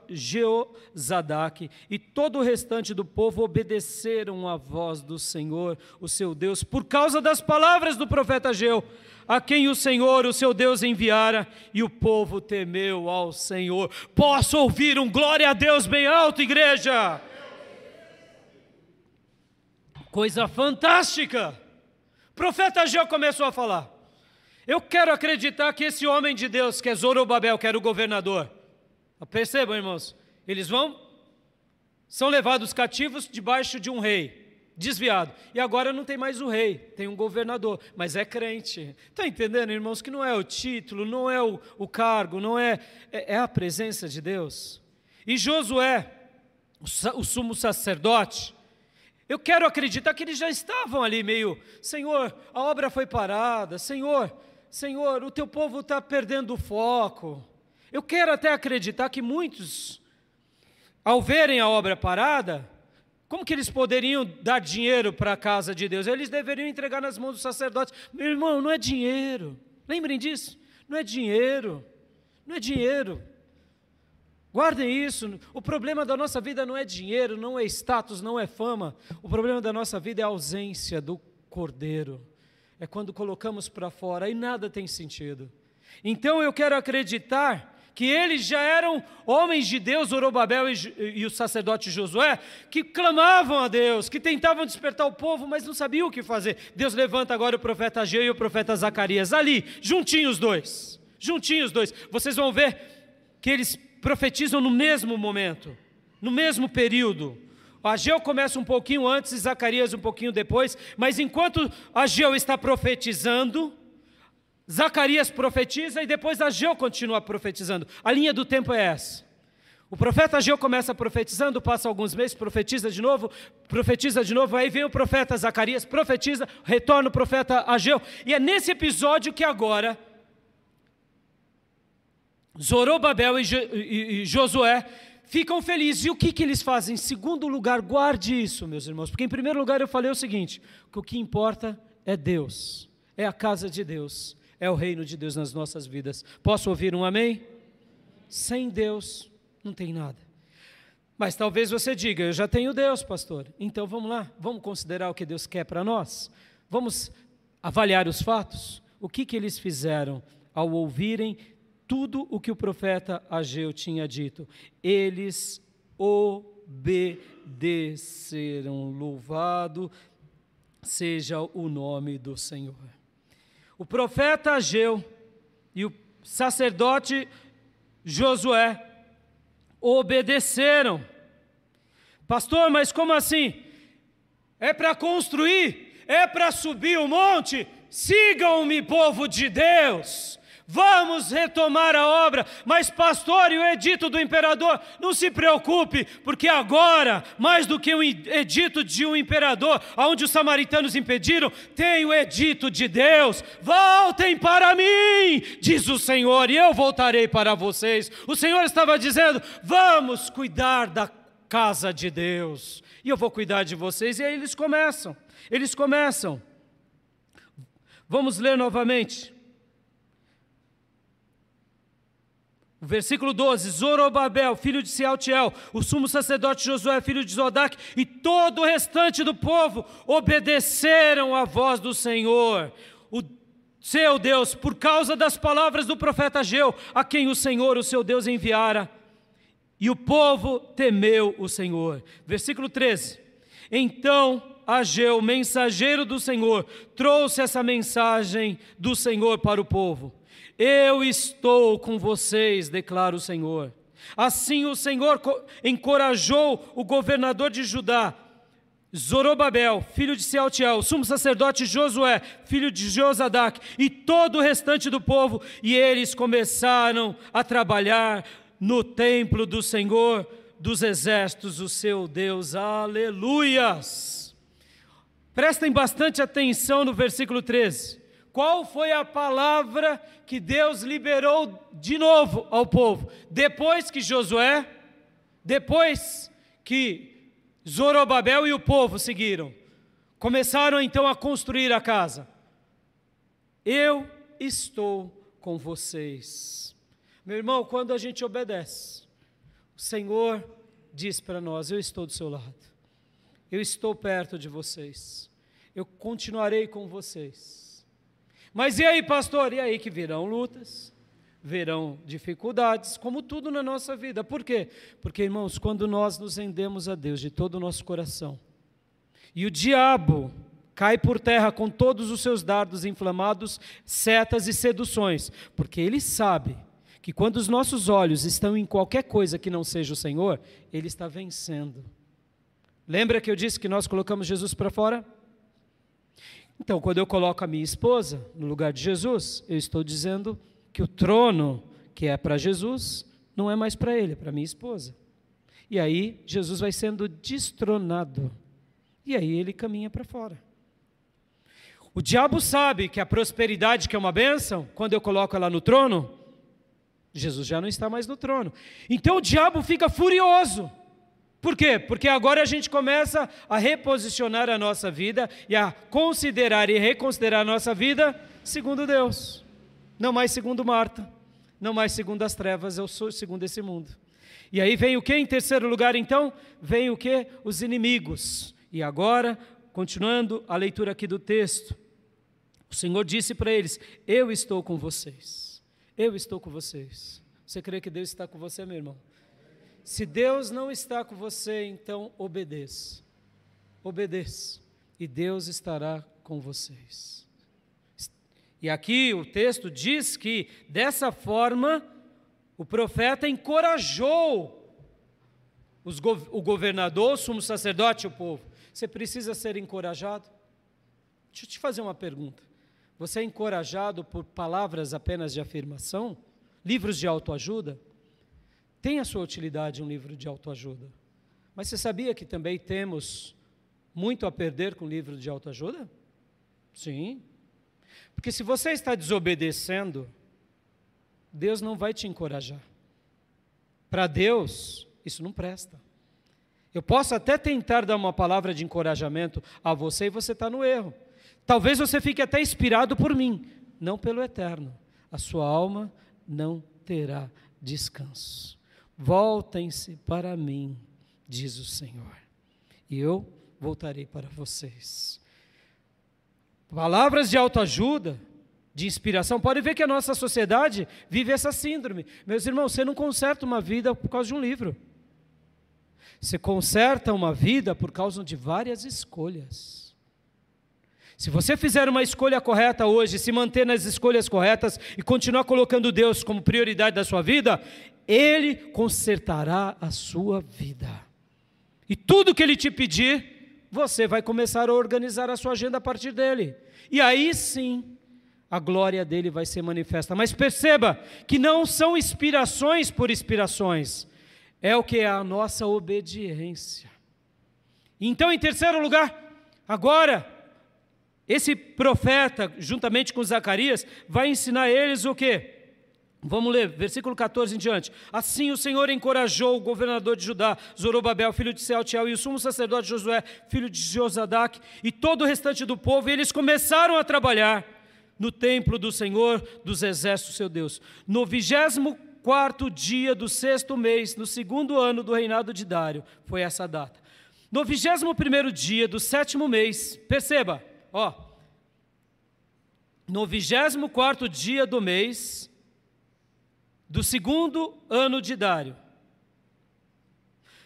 Jeozadak, e todo o restante do povo obedeceram à voz do Senhor, o seu Deus, por causa das palavras do profeta Geu a quem o Senhor, o seu Deus, enviara, e o povo temeu ao Senhor. Posso ouvir um glória a Deus bem alto, igreja? Coisa fantástica! Profeta Ageu começou a falar. Eu quero acreditar que esse homem de Deus, que é Zorobabel, que era o governador, percebam, irmãos, eles vão, são levados cativos debaixo de um rei, desviado. E agora não tem mais o rei, tem um governador, mas é crente. Está entendendo, irmãos, que não é o título, não é o, o cargo, não é, é, é, a presença de Deus. E Josué, o, o sumo sacerdote, eu quero acreditar que eles já estavam ali meio, Senhor, a obra foi parada, Senhor, Senhor, o teu povo está perdendo o foco. Eu quero até acreditar que muitos, ao verem a obra parada, como que eles poderiam dar dinheiro para a casa de Deus? Eles deveriam entregar nas mãos dos sacerdotes. Meu irmão, não é dinheiro. Lembrem disso. Não é dinheiro. Não é dinheiro. Guardem isso. O problema da nossa vida não é dinheiro, não é status, não é fama. O problema da nossa vida é a ausência do Cordeiro. É quando colocamos para fora e nada tem sentido. Então eu quero acreditar que eles já eram homens de Deus, Orobabel e, e, o sacerdote Josué, que clamavam a Deus, que tentavam despertar o povo, mas não sabiam o que fazer. Deus levanta agora o profeta Ageu e o profeta Zacarias, ali, juntinhos os dois, juntinhos os dois. Vocês vão ver que eles profetizam no mesmo momento, no mesmo período. Ageu começa um pouquinho antes Zacarias um pouquinho depois, mas enquanto Ageu está profetizando, Zacarias profetiza e depois Ageu continua profetizando. A linha do tempo é essa. O profeta Ageu começa profetizando, passa alguns meses, profetiza de novo, profetiza de novo, aí vem o profeta Zacarias, profetiza, retorna o profeta Ageu. E é nesse episódio que agora Zorobabel e Josué ficam felizes. E o que, que eles fazem? Em segundo lugar, guarde isso, meus irmãos, porque em primeiro lugar eu falei o seguinte: que o que importa é Deus, é a casa de Deus, é o reino de Deus nas nossas vidas. Posso ouvir um amém? Sem Deus não tem nada. Mas talvez você diga: Eu já tenho Deus, pastor. Então vamos lá, vamos considerar o que Deus quer para nós. Vamos avaliar os fatos. O que, que eles fizeram ao ouvirem tudo o que o profeta Ageu tinha dito. Eles obedeceram. Louvado seja o nome do Senhor. O profeta Ageu e o sacerdote Josué obedeceram. Pastor, mas como assim? É para construir? É para subir o monte? Sigam-me, povo de Deus. Vamos retomar a obra, mas pastor e o edito do imperador, não se preocupe, porque agora, mais do que o edito de um imperador, onde os samaritanos impediram, tem o edito de Deus. Voltem para mim, diz o Senhor, e eu voltarei para vocês. O Senhor estava dizendo: vamos cuidar da casa de Deus, e eu vou cuidar de vocês. E aí eles começam, eles começam. Vamos ler novamente. O versículo 12: Zorobabel, filho de Sealtiel, o sumo sacerdote Josué, filho de Zodac, e todo o restante do povo obedeceram à voz do Senhor, o seu Deus, por causa das palavras do profeta Ageu, a quem o Senhor, o seu Deus, enviara. E o povo temeu o Senhor. Versículo 13: Então Ageu, mensageiro do Senhor, trouxe essa mensagem do Senhor para o povo. Eu estou com vocês, declara o Senhor. Assim o Senhor encorajou o governador de Judá, Zorobabel, filho de Sealtiel, sumo sacerdote Josué, filho de Josadac, e todo o restante do povo, e eles começaram a trabalhar no templo do Senhor dos exércitos, o seu Deus. Aleluias! Prestem bastante atenção no versículo 13. Qual foi a palavra que Deus liberou de novo ao povo? Depois que Josué, depois que Zorobabel e o povo seguiram, começaram então a construir a casa. Eu estou com vocês. Meu irmão, quando a gente obedece, o Senhor diz para nós: Eu estou do seu lado, eu estou perto de vocês, eu continuarei com vocês. Mas e aí, pastor? E aí que virão lutas, virão dificuldades, como tudo na nossa vida. Por quê? Porque, irmãos, quando nós nos rendemos a Deus de todo o nosso coração, E o diabo cai por terra com todos os seus dardos inflamados, setas e seduções, porque ele sabe que quando os nossos olhos estão em qualquer coisa que não seja o Senhor, ele está vencendo. Lembra que eu disse que nós colocamos Jesus para fora? Então, quando eu coloco a minha esposa no lugar de Jesus, eu estou dizendo que o trono que é para Jesus não é mais para ele, é para minha esposa. E aí Jesus vai sendo destronado. E aí ele caminha para fora. O diabo sabe que a prosperidade, que é uma bênção, quando eu coloco ela no trono, Jesus já não está mais no trono. Então o diabo fica furioso. Por quê? Porque agora a gente começa a reposicionar a nossa vida e a considerar e reconsiderar a nossa vida segundo Deus. Não mais segundo Marta, não mais segundo as trevas, eu sou segundo esse mundo. E aí vem o que em terceiro lugar então? Vem o que? Os inimigos. E agora, continuando a leitura aqui do texto, o Senhor disse para eles: Eu estou com vocês. Eu estou com vocês. Você crê que Deus está com você, meu irmão? Se Deus não está com você, então obedeça. Obedeça. E Deus estará com vocês. E aqui o texto diz que, dessa forma, o profeta encorajou os, o governador, o sumo sacerdote e o povo. Você precisa ser encorajado? Deixa eu te fazer uma pergunta. Você é encorajado por palavras apenas de afirmação? Livros de autoajuda? Tem a sua utilidade um livro de autoajuda. Mas você sabia que também temos muito a perder com o livro de autoajuda? Sim. Porque se você está desobedecendo, Deus não vai te encorajar. Para Deus, isso não presta. Eu posso até tentar dar uma palavra de encorajamento a você e você está no erro. Talvez você fique até inspirado por mim, não pelo eterno. A sua alma não terá descanso. Voltem-se para mim, diz o Senhor, e eu voltarei para vocês. Palavras de autoajuda, de inspiração. Pode ver que a nossa sociedade vive essa síndrome. Meus irmãos, você não conserta uma vida por causa de um livro. Você conserta uma vida por causa de várias escolhas. Se você fizer uma escolha correta hoje, se manter nas escolhas corretas e continuar colocando Deus como prioridade da sua vida, ele consertará a sua vida. E tudo que Ele te pedir, você vai começar a organizar a sua agenda a partir dele. E aí sim, a glória dele vai ser manifesta. Mas perceba que não são inspirações por inspirações, é o que é a nossa obediência. Então, em terceiro lugar, agora, esse profeta, juntamente com Zacarias, vai ensinar eles o que? Vamos ler, versículo 14 em diante. Assim o Senhor encorajou o governador de Judá, Zorobabel, filho de Sealtiel, e o sumo sacerdote Josué, filho de Josadac, e todo o restante do povo, e eles começaram a trabalhar no templo do Senhor dos exércitos, seu Deus. No vigésimo quarto dia do sexto mês, no segundo ano do reinado de Dário, foi essa data. No vigésimo primeiro dia do sétimo mês, perceba, ó, no vigésimo quarto dia do mês, do segundo ano de Dário.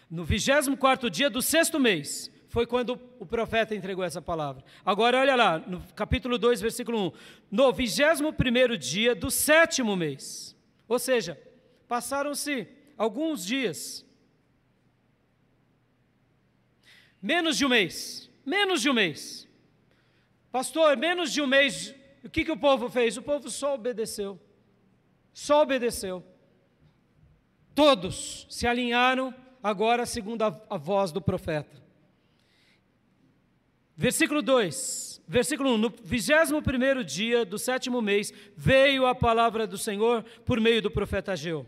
No 24 dia do sexto mês, foi quando o profeta entregou essa palavra. Agora olha lá, no capítulo 2, versículo 1. No 21 dia do sétimo mês. Ou seja, passaram-se alguns dias. Menos de um mês. Menos de um mês. Pastor, menos de um mês. O que, que o povo fez? O povo só obedeceu só obedeceu. Todos se alinharam agora segundo a, a voz do profeta. Versículo 2, versículo 1: No vigésimo primeiro dia do sétimo mês veio a palavra do Senhor por meio do profeta Ageu.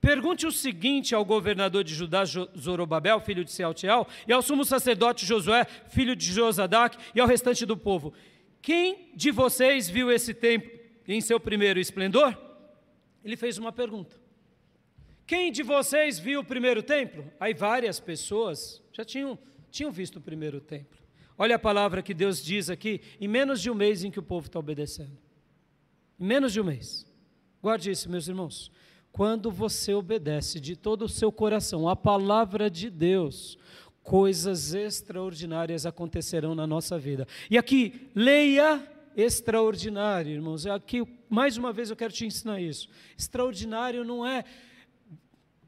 Pergunte o seguinte ao governador de Judá, Zorobabel, filho de Sealtiel, e ao sumo sacerdote Josué, filho de Josadac, e ao restante do povo: Quem de vocês viu esse templo em seu primeiro esplendor? Ele fez uma pergunta. Quem de vocês viu o primeiro templo? Aí várias pessoas já tinham, tinham visto o primeiro templo. Olha a palavra que Deus diz aqui, em menos de um mês em que o povo está obedecendo. Em menos de um mês. Guarde isso, meus irmãos. Quando você obedece de todo o seu coração a palavra de Deus, coisas extraordinárias acontecerão na nossa vida. E aqui, leia extraordinário, irmãos. Aqui, mais uma vez, eu quero te ensinar isso. Extraordinário não é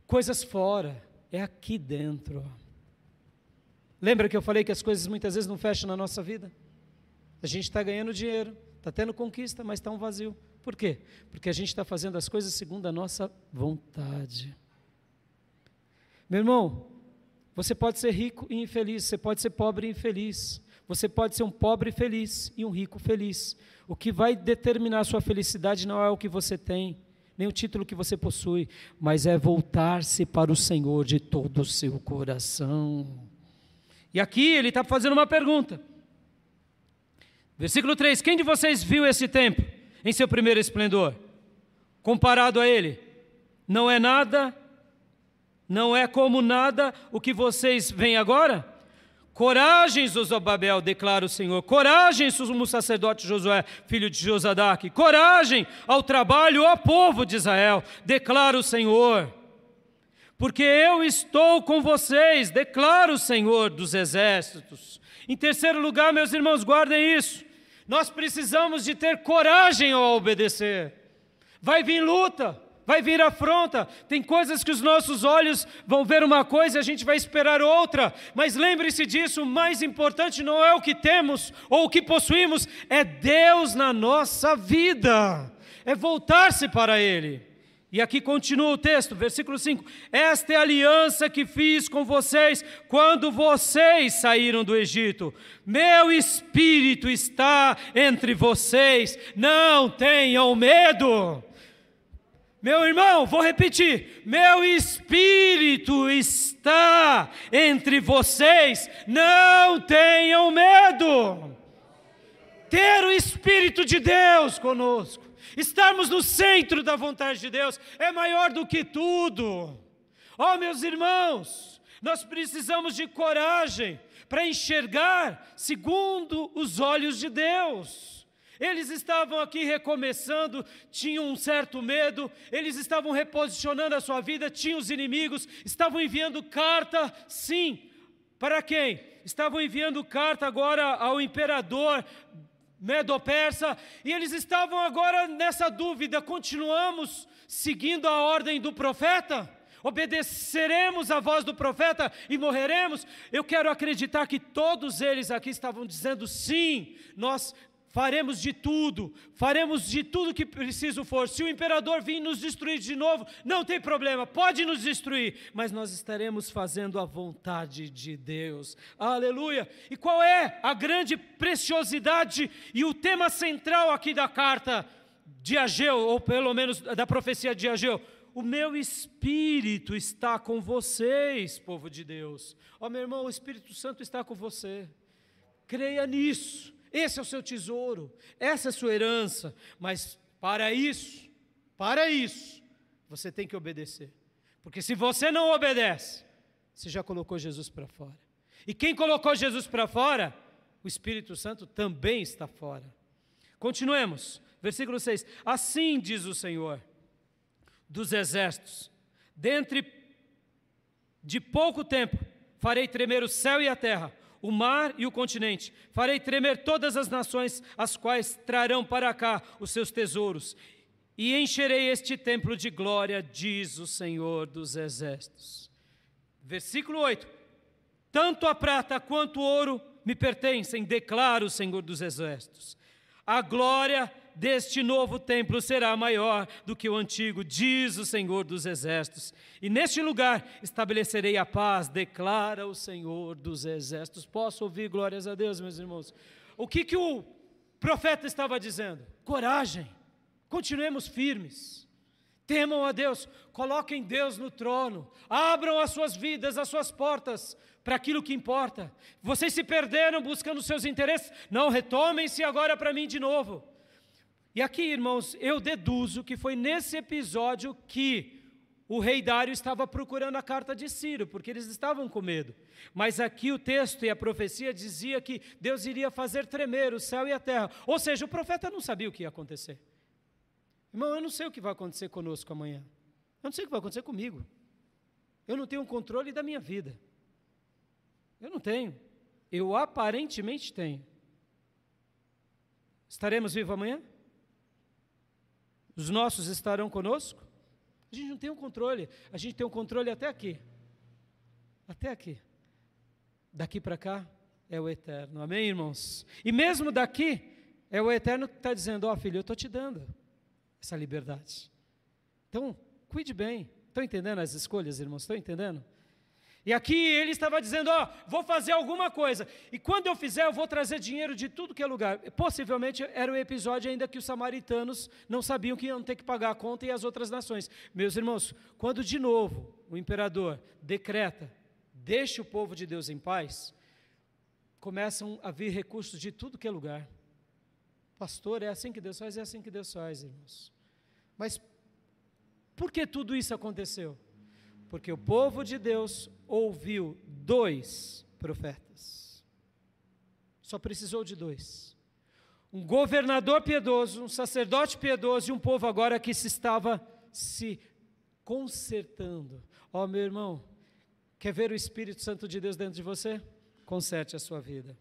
coisas fora, é aqui dentro. Lembra que eu falei que as coisas muitas vezes não fecham na nossa vida? A gente está ganhando dinheiro, está tendo conquista, mas está um vazio. Por quê? Porque a gente está fazendo as coisas segundo a nossa vontade. Meu irmão, você pode ser rico e infeliz, você pode ser pobre e infeliz, você pode ser um pobre feliz e um rico feliz. O que vai determinar a sua felicidade não é o que você tem, nem o título que você possui, mas é voltar-se para o Senhor de todo o seu coração. E aqui ele está fazendo uma pergunta. Versículo 3: Quem de vocês viu esse templo em seu primeiro esplendor? Comparado a ele, não é nada, não é como nada o que vocês veem agora? Coragem, Zozobabel, declara o Senhor. Coragem, sumo sacerdote Josué, filho de Josadaque. Coragem ao trabalho, ó povo de Israel, declara o Senhor. Porque eu estou com vocês, declara o Senhor dos exércitos. Em terceiro lugar, meus irmãos, guardem isso. Nós precisamos de ter coragem ao obedecer. Vai vir luta, vai vir afronta. Tem coisas que os nossos olhos vão ver uma coisa e a gente vai esperar outra. Mas lembre-se disso: o mais importante não é o que temos ou o que possuímos, é Deus na nossa vida, é voltar-se para Ele. E aqui continua o texto, versículo 5: Esta é a aliança que fiz com vocês quando vocês saíram do Egito. Meu espírito está entre vocês, não tenham medo. Meu irmão, vou repetir: meu espírito está entre vocês, não tenham medo. Ter o Espírito de Deus conosco Estarmos no centro da vontade de Deus é maior do que tudo. Oh, meus irmãos, nós precisamos de coragem para enxergar segundo os olhos de Deus. Eles estavam aqui recomeçando, tinham um certo medo, eles estavam reposicionando a sua vida, tinham os inimigos, estavam enviando carta, sim, para quem? Estavam enviando carta agora ao imperador Medo-Persa, e eles estavam agora nessa dúvida: continuamos seguindo a ordem do profeta? Obedeceremos a voz do profeta e morreremos? Eu quero acreditar que todos eles aqui estavam dizendo sim, nós faremos de tudo, faremos de tudo que preciso for. Se o imperador vir nos destruir de novo, não tem problema, pode nos destruir, mas nós estaremos fazendo a vontade de Deus. Aleluia! E qual é a grande preciosidade e o tema central aqui da carta de Ageu, ou pelo menos da profecia de Ageu? O meu espírito está com vocês, povo de Deus. Ó oh, meu irmão, o Espírito Santo está com você. Creia nisso. Esse é o seu tesouro, essa é a sua herança, mas para isso, para isso, você tem que obedecer. Porque se você não obedece, você já colocou Jesus para fora. E quem colocou Jesus para fora, o Espírito Santo também está fora. Continuemos, versículo 6: Assim diz o Senhor dos exércitos, dentre de pouco tempo farei tremer o céu e a terra, o mar e o continente. Farei tremer todas as nações, as quais trarão para cá os seus tesouros. E encherei este templo de glória, diz o Senhor dos Exércitos. Versículo 8: Tanto a prata quanto o ouro me pertencem, declara o Senhor dos Exércitos. A glória deste novo templo será maior do que o antigo, diz o Senhor dos Exércitos. E neste lugar estabelecerei a paz, declara o Senhor dos Exércitos. Posso ouvir glórias a Deus, meus irmãos? O que, que o profeta estava dizendo? Coragem, continuemos firmes. Temam a Deus, coloquem Deus no trono, abram as suas vidas, as suas portas para aquilo que importa. Vocês se perderam buscando seus interesses, não retomem-se agora para mim de novo. E aqui, irmãos, eu deduzo que foi nesse episódio que o rei Dário estava procurando a carta de Ciro, porque eles estavam com medo. Mas aqui o texto e a profecia dizia que Deus iria fazer tremer o céu e a terra. Ou seja, o profeta não sabia o que ia acontecer. Irmão, eu não sei o que vai acontecer conosco amanhã. Eu não sei o que vai acontecer comigo. Eu não tenho controle da minha vida. Eu não tenho. Eu aparentemente tenho. Estaremos vivos amanhã? Os nossos estarão conosco? A gente não tem um controle. A gente tem um controle até aqui. Até aqui. Daqui para cá é o eterno. Amém, irmãos? E mesmo daqui, é o eterno que está dizendo: Ó oh, filho, eu estou te dando essa liberdade. Então, cuide bem. Estão entendendo as escolhas, irmãos? Estão entendendo? E aqui ele estava dizendo: Ó, oh, vou fazer alguma coisa. E quando eu fizer, eu vou trazer dinheiro de tudo que é lugar. Possivelmente era o um episódio ainda que os samaritanos não sabiam que iam ter que pagar a conta e as outras nações. Meus irmãos, quando de novo o imperador decreta: deixe o povo de Deus em paz, começam a vir recursos de tudo que é lugar. Pastor, é assim que Deus faz, é assim que Deus faz, irmãos. Mas por que tudo isso aconteceu? Porque o povo de Deus ouviu dois profetas. Só precisou de dois. Um governador piedoso, um sacerdote piedoso e um povo agora que se estava se consertando. Ó oh, meu irmão, quer ver o Espírito Santo de Deus dentro de você? Conserte a sua vida.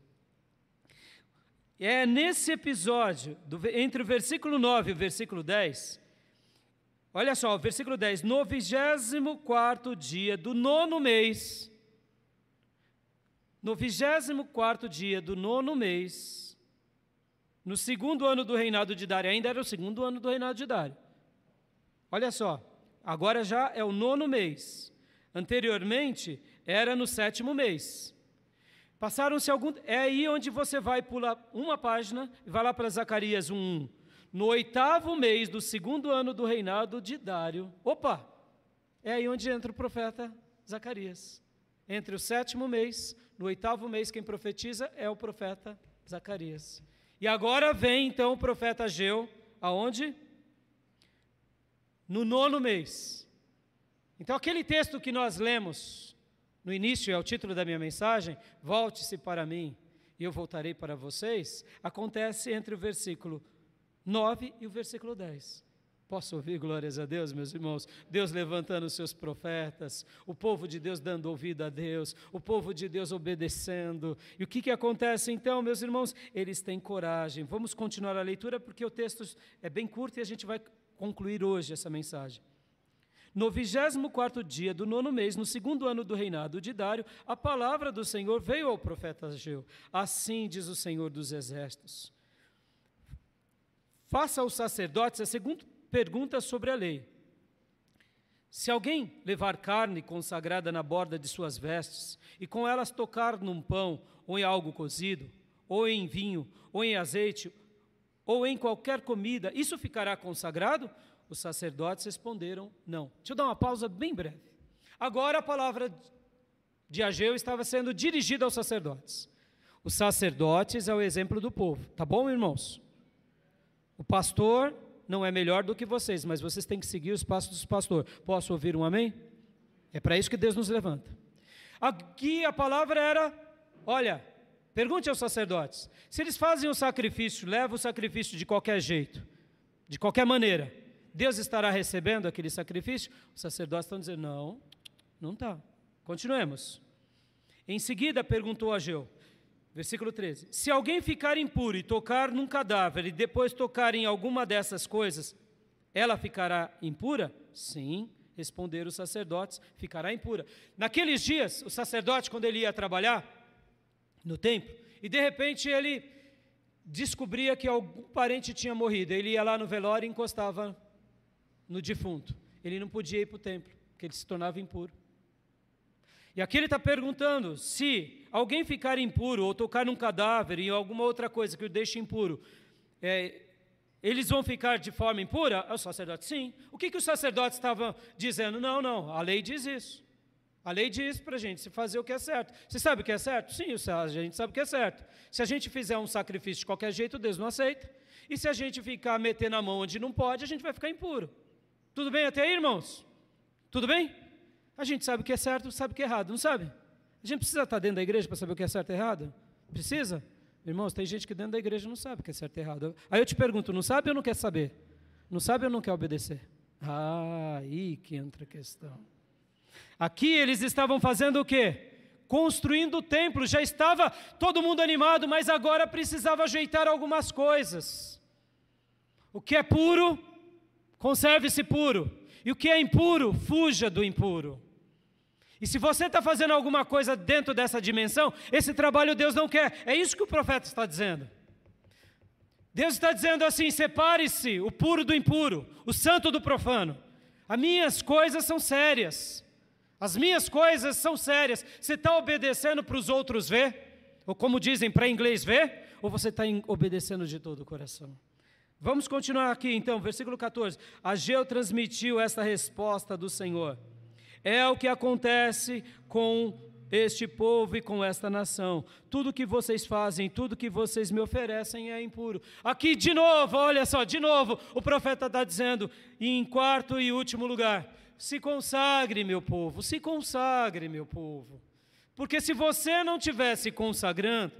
É nesse episódio, do, entre o versículo 9 e o versículo 10, Olha só, versículo 10: No vigésimo quarto dia do nono mês, no vigésimo quarto dia do nono mês, no segundo ano do reinado de Dário, ainda era o segundo ano do reinado de Dário. Olha só, agora já é o nono mês. Anteriormente era no sétimo mês. Passaram-se algum. É aí onde você vai pular uma página e vai lá para Zacarias 1 no oitavo mês do segundo ano do reinado de Dário. Opa! É aí onde entra o profeta Zacarias. Entre o sétimo mês, no oitavo mês, quem profetiza é o profeta Zacarias. E agora vem então o profeta Ageu, aonde? No nono mês. Então, aquele texto que nós lemos no início, é o título da minha mensagem, Volte-se para mim e eu voltarei para vocês, acontece entre o versículo 9 e o versículo 10. Posso ouvir glórias a Deus, meus irmãos? Deus levantando os seus profetas, o povo de Deus dando ouvido a Deus, o povo de Deus obedecendo. E o que, que acontece então, meus irmãos? Eles têm coragem. Vamos continuar a leitura porque o texto é bem curto e a gente vai concluir hoje essa mensagem. No vigésimo quarto dia do nono mês, no segundo ano do reinado de Dário, a palavra do Senhor veio ao profeta Ageu. Assim diz o Senhor dos Exércitos Faça aos sacerdotes a segunda pergunta sobre a lei. Se alguém levar carne consagrada na borda de suas vestes, e com elas tocar num pão, ou em algo cozido, ou em vinho, ou em azeite, ou em qualquer comida, isso ficará consagrado? Os sacerdotes responderam: não. Deixa eu dar uma pausa bem breve. Agora a palavra de Ageu estava sendo dirigida aos sacerdotes. Os sacerdotes é o exemplo do povo, tá bom, irmãos? O pastor não é melhor do que vocês, mas vocês têm que seguir os passos do pastor. Posso ouvir um amém? É para isso que Deus nos levanta. Aqui a palavra era: olha, pergunte aos sacerdotes, se eles fazem o sacrifício, levam o sacrifício de qualquer jeito, de qualquer maneira, Deus estará recebendo aquele sacrifício? Os sacerdotes estão dizendo: não, não está. Continuemos. Em seguida perguntou a Geu: Versículo 13: Se alguém ficar impuro e tocar num cadáver e depois tocar em alguma dessas coisas, ela ficará impura? Sim, responderam os sacerdotes, ficará impura. Naqueles dias, o sacerdote, quando ele ia trabalhar no templo, e de repente ele descobria que algum parente tinha morrido, ele ia lá no velório e encostava no defunto. Ele não podia ir para o templo, porque ele se tornava impuro. E aqui ele está perguntando se alguém ficar impuro ou tocar num cadáver e alguma outra coisa que o deixe impuro, é, eles vão ficar de forma impura? O sacerdote, sim. O que, que os sacerdotes estavam dizendo? Não, não, a lei diz isso. A lei diz para a gente se fazer o que é certo. Você sabe o que é certo? Sim, a gente sabe o que é certo. Se a gente fizer um sacrifício de qualquer jeito, Deus não aceita. E se a gente ficar metendo a mão onde não pode, a gente vai ficar impuro. Tudo bem até aí, irmãos? Tudo bem? A gente sabe o que é certo, sabe o que é errado, não sabe? A gente precisa estar dentro da igreja para saber o que é certo e errado? Precisa? Irmãos, tem gente que dentro da igreja não sabe o que é certo e errado. Aí eu te pergunto, não sabe ou não quer saber? Não sabe ou não quer obedecer? Ah, aí que entra a questão. Aqui eles estavam fazendo o quê? construindo o templo, já estava todo mundo animado, mas agora precisava ajeitar algumas coisas. O que é puro, conserve-se puro, e o que é impuro, fuja do impuro. E se você está fazendo alguma coisa dentro dessa dimensão, esse trabalho Deus não quer. É isso que o profeta está dizendo. Deus está dizendo assim: separe-se o puro do impuro, o santo do profano. As minhas coisas são sérias. As minhas coisas são sérias. Você está obedecendo para os outros ver? Ou como dizem para inglês ver? Ou você está obedecendo de todo o coração? Vamos continuar aqui então, versículo 14. Ageu transmitiu esta resposta do Senhor. É o que acontece com este povo e com esta nação. Tudo que vocês fazem, tudo que vocês me oferecem é impuro. Aqui de novo, olha só, de novo, o profeta está dizendo, em quarto e último lugar, se consagre, meu povo, se consagre, meu povo. Porque se você não tivesse consagrando,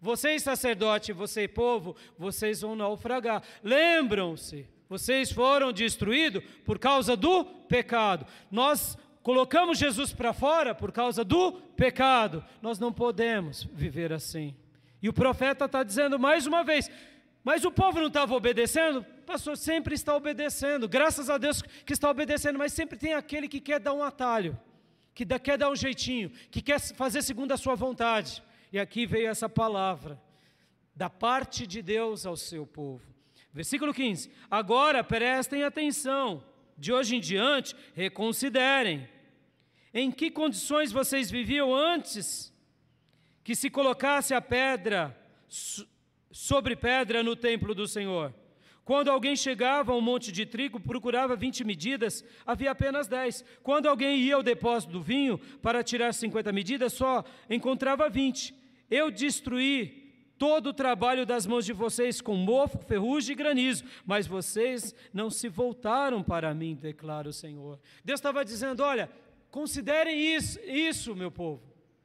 vocês sacerdote, você povo, vocês vão naufragar. Lembram-se, vocês foram destruídos por causa do pecado. Nós colocamos Jesus para fora por causa do pecado. Nós não podemos viver assim. E o profeta está dizendo mais uma vez: mas o povo não estava obedecendo? Pastor, sempre está obedecendo, graças a Deus que está obedecendo, mas sempre tem aquele que quer dar um atalho, que quer dar um jeitinho, que quer fazer segundo a sua vontade. E aqui veio essa palavra, da parte de Deus ao seu povo. Versículo 15: Agora prestem atenção, de hoje em diante, reconsiderem em que condições vocês viviam antes que se colocasse a pedra sobre pedra no templo do Senhor? Quando alguém chegava a um monte de trigo, procurava 20 medidas, havia apenas 10. Quando alguém ia ao depósito do vinho para tirar 50 medidas, só encontrava 20. Eu destruí todo o trabalho das mãos de vocês com mofo, ferrugem e granizo, mas vocês não se voltaram para mim, declara o Senhor. Deus estava dizendo: olha, Considerem isso, isso, meu povo.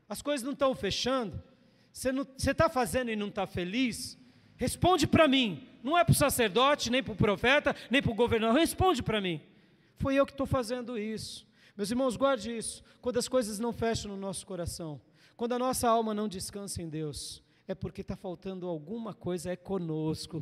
As coisas não estão fechando. Você está fazendo e não está feliz? Responde para mim. Não é para o sacerdote, nem para o profeta, nem para o governador. Responde para mim. Foi eu que estou fazendo isso. Meus irmãos, guarde isso. Quando as coisas não fecham no nosso coração, quando a nossa alma não descansa em Deus, é porque está faltando alguma coisa é conosco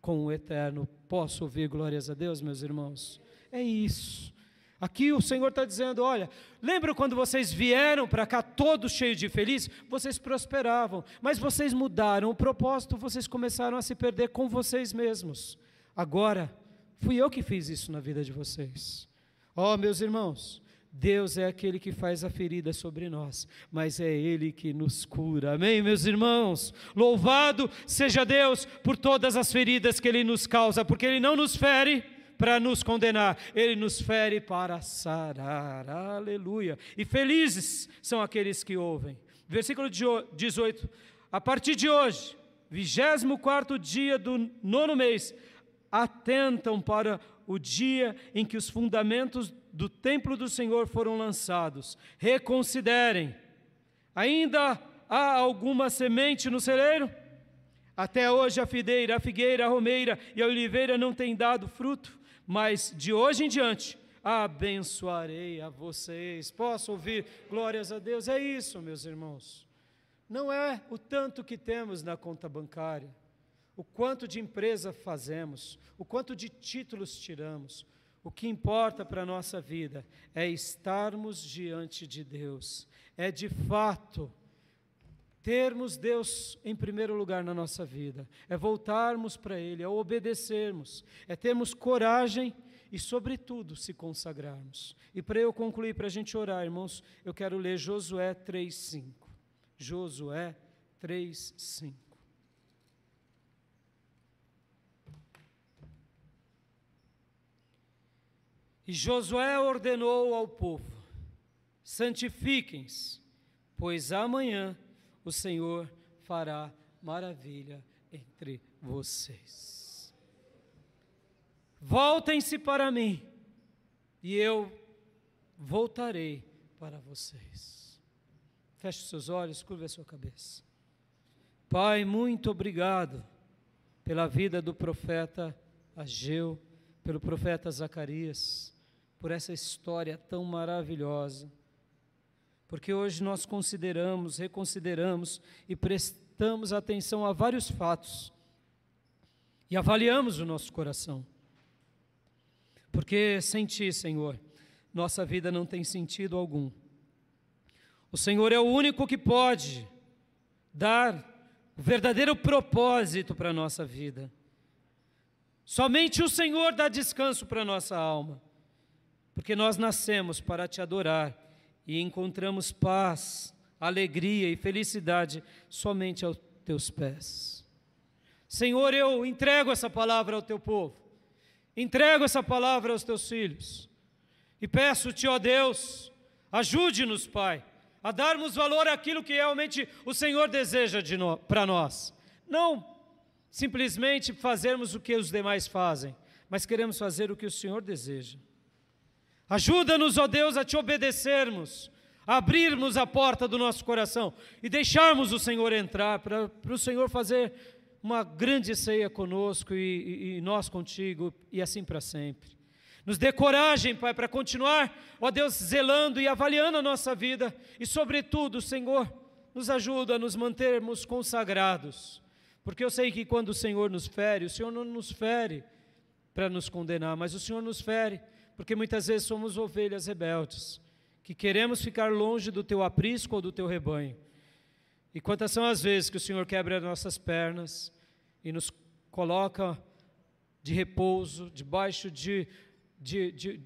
com o eterno. Posso ouvir glórias a Deus, meus irmãos? É isso. Aqui o Senhor está dizendo: olha, lembra quando vocês vieram para cá todos cheios de feliz? Vocês prosperavam, mas vocês mudaram o propósito, vocês começaram a se perder com vocês mesmos. Agora, fui eu que fiz isso na vida de vocês. Ó, oh, meus irmãos, Deus é aquele que faz a ferida sobre nós, mas é Ele que nos cura. Amém, meus irmãos? Louvado seja Deus por todas as feridas que Ele nos causa, porque Ele não nos fere para nos condenar, ele nos fere para sarar. Aleluia. E felizes são aqueles que ouvem. Versículo 18. A partir de hoje, 24 dia do nono mês, atentam para o dia em que os fundamentos do templo do Senhor foram lançados. Reconsiderem. Ainda há alguma semente no celeiro? Até hoje a fideira, a figueira, a romeira e a oliveira não têm dado fruto mas de hoje em diante abençoarei a vocês. Posso ouvir glórias a Deus? É isso, meus irmãos. Não é o tanto que temos na conta bancária, o quanto de empresa fazemos, o quanto de títulos tiramos. O que importa para a nossa vida é estarmos diante de Deus, é de fato termos Deus em primeiro lugar na nossa vida, é voltarmos para Ele, é obedecermos, é termos coragem e, sobretudo, se consagrarmos. E para eu concluir, para a gente orar, irmãos, eu quero ler Josué 3,5. Josué 3,5. E Josué ordenou ao povo: santifiquem-se, pois amanhã o Senhor fará maravilha entre vocês. Voltem-se para mim, e eu voltarei para vocês. Feche seus olhos, curva a sua cabeça. Pai, muito obrigado pela vida do profeta Ageu, pelo profeta Zacarias, por essa história tão maravilhosa porque hoje nós consideramos, reconsideramos e prestamos atenção a vários fatos e avaliamos o nosso coração. Porque sem Ti, Senhor, nossa vida não tem sentido algum. O Senhor é o único que pode dar o verdadeiro propósito para a nossa vida. Somente o Senhor dá descanso para a nossa alma, porque nós nascemos para te adorar e encontramos paz, alegria e felicidade somente aos teus pés. Senhor, eu entrego essa palavra ao teu povo, entrego essa palavra aos teus filhos e peço-te, ó Deus, ajude-nos, Pai, a darmos valor àquilo que realmente o Senhor deseja de no, para nós. Não simplesmente fazermos o que os demais fazem, mas queremos fazer o que o Senhor deseja. Ajuda-nos, ó Deus, a te obedecermos, a abrirmos a porta do nosso coração e deixarmos o Senhor entrar, para o Senhor fazer uma grande ceia conosco e, e, e nós contigo, e assim para sempre. Nos dê coragem, Pai, para continuar, ó Deus, zelando e avaliando a nossa vida, e sobretudo, Senhor, nos ajuda a nos mantermos consagrados, porque eu sei que quando o Senhor nos fere, o Senhor não nos fere para nos condenar, mas o Senhor nos fere porque muitas vezes somos ovelhas rebeldes, que queremos ficar longe do teu aprisco ou do teu rebanho. E quantas são as vezes que o Senhor quebra as nossas pernas e nos coloca de repouso, debaixo de, de, de,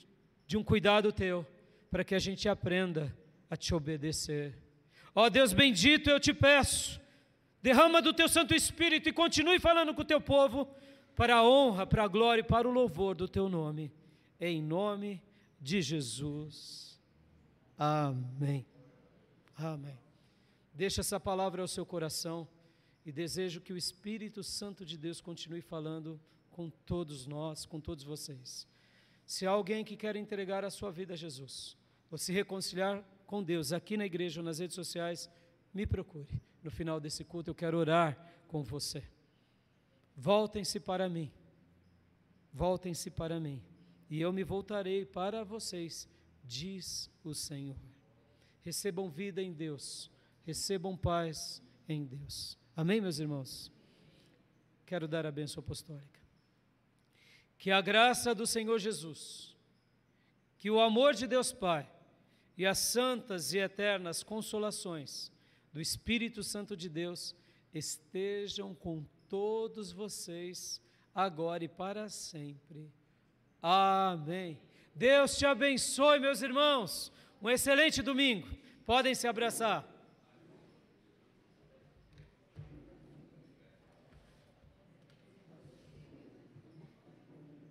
de um cuidado teu, para que a gente aprenda a te obedecer. Ó oh, Deus bendito, eu te peço, derrama do teu Santo Espírito e continue falando com o teu povo, para a honra, para a glória e para o louvor do teu nome em nome de Jesus. Amém. Amém. Deixa essa palavra ao seu coração e desejo que o Espírito Santo de Deus continue falando com todos nós, com todos vocês. Se há alguém que quer entregar a sua vida a Jesus, ou se reconciliar com Deus aqui na igreja ou nas redes sociais, me procure. No final desse culto eu quero orar com você. Voltem-se para mim. Voltem-se para mim e eu me voltarei para vocês, diz o Senhor. Recebam vida em Deus, recebam paz em Deus. Amém, meus irmãos? Quero dar a bênção apostólica. Que a graça do Senhor Jesus, que o amor de Deus Pai e as santas e eternas consolações do Espírito Santo de Deus estejam com todos vocês, agora e para sempre. Amém. Deus te abençoe, meus irmãos. Um excelente domingo. Podem se abraçar.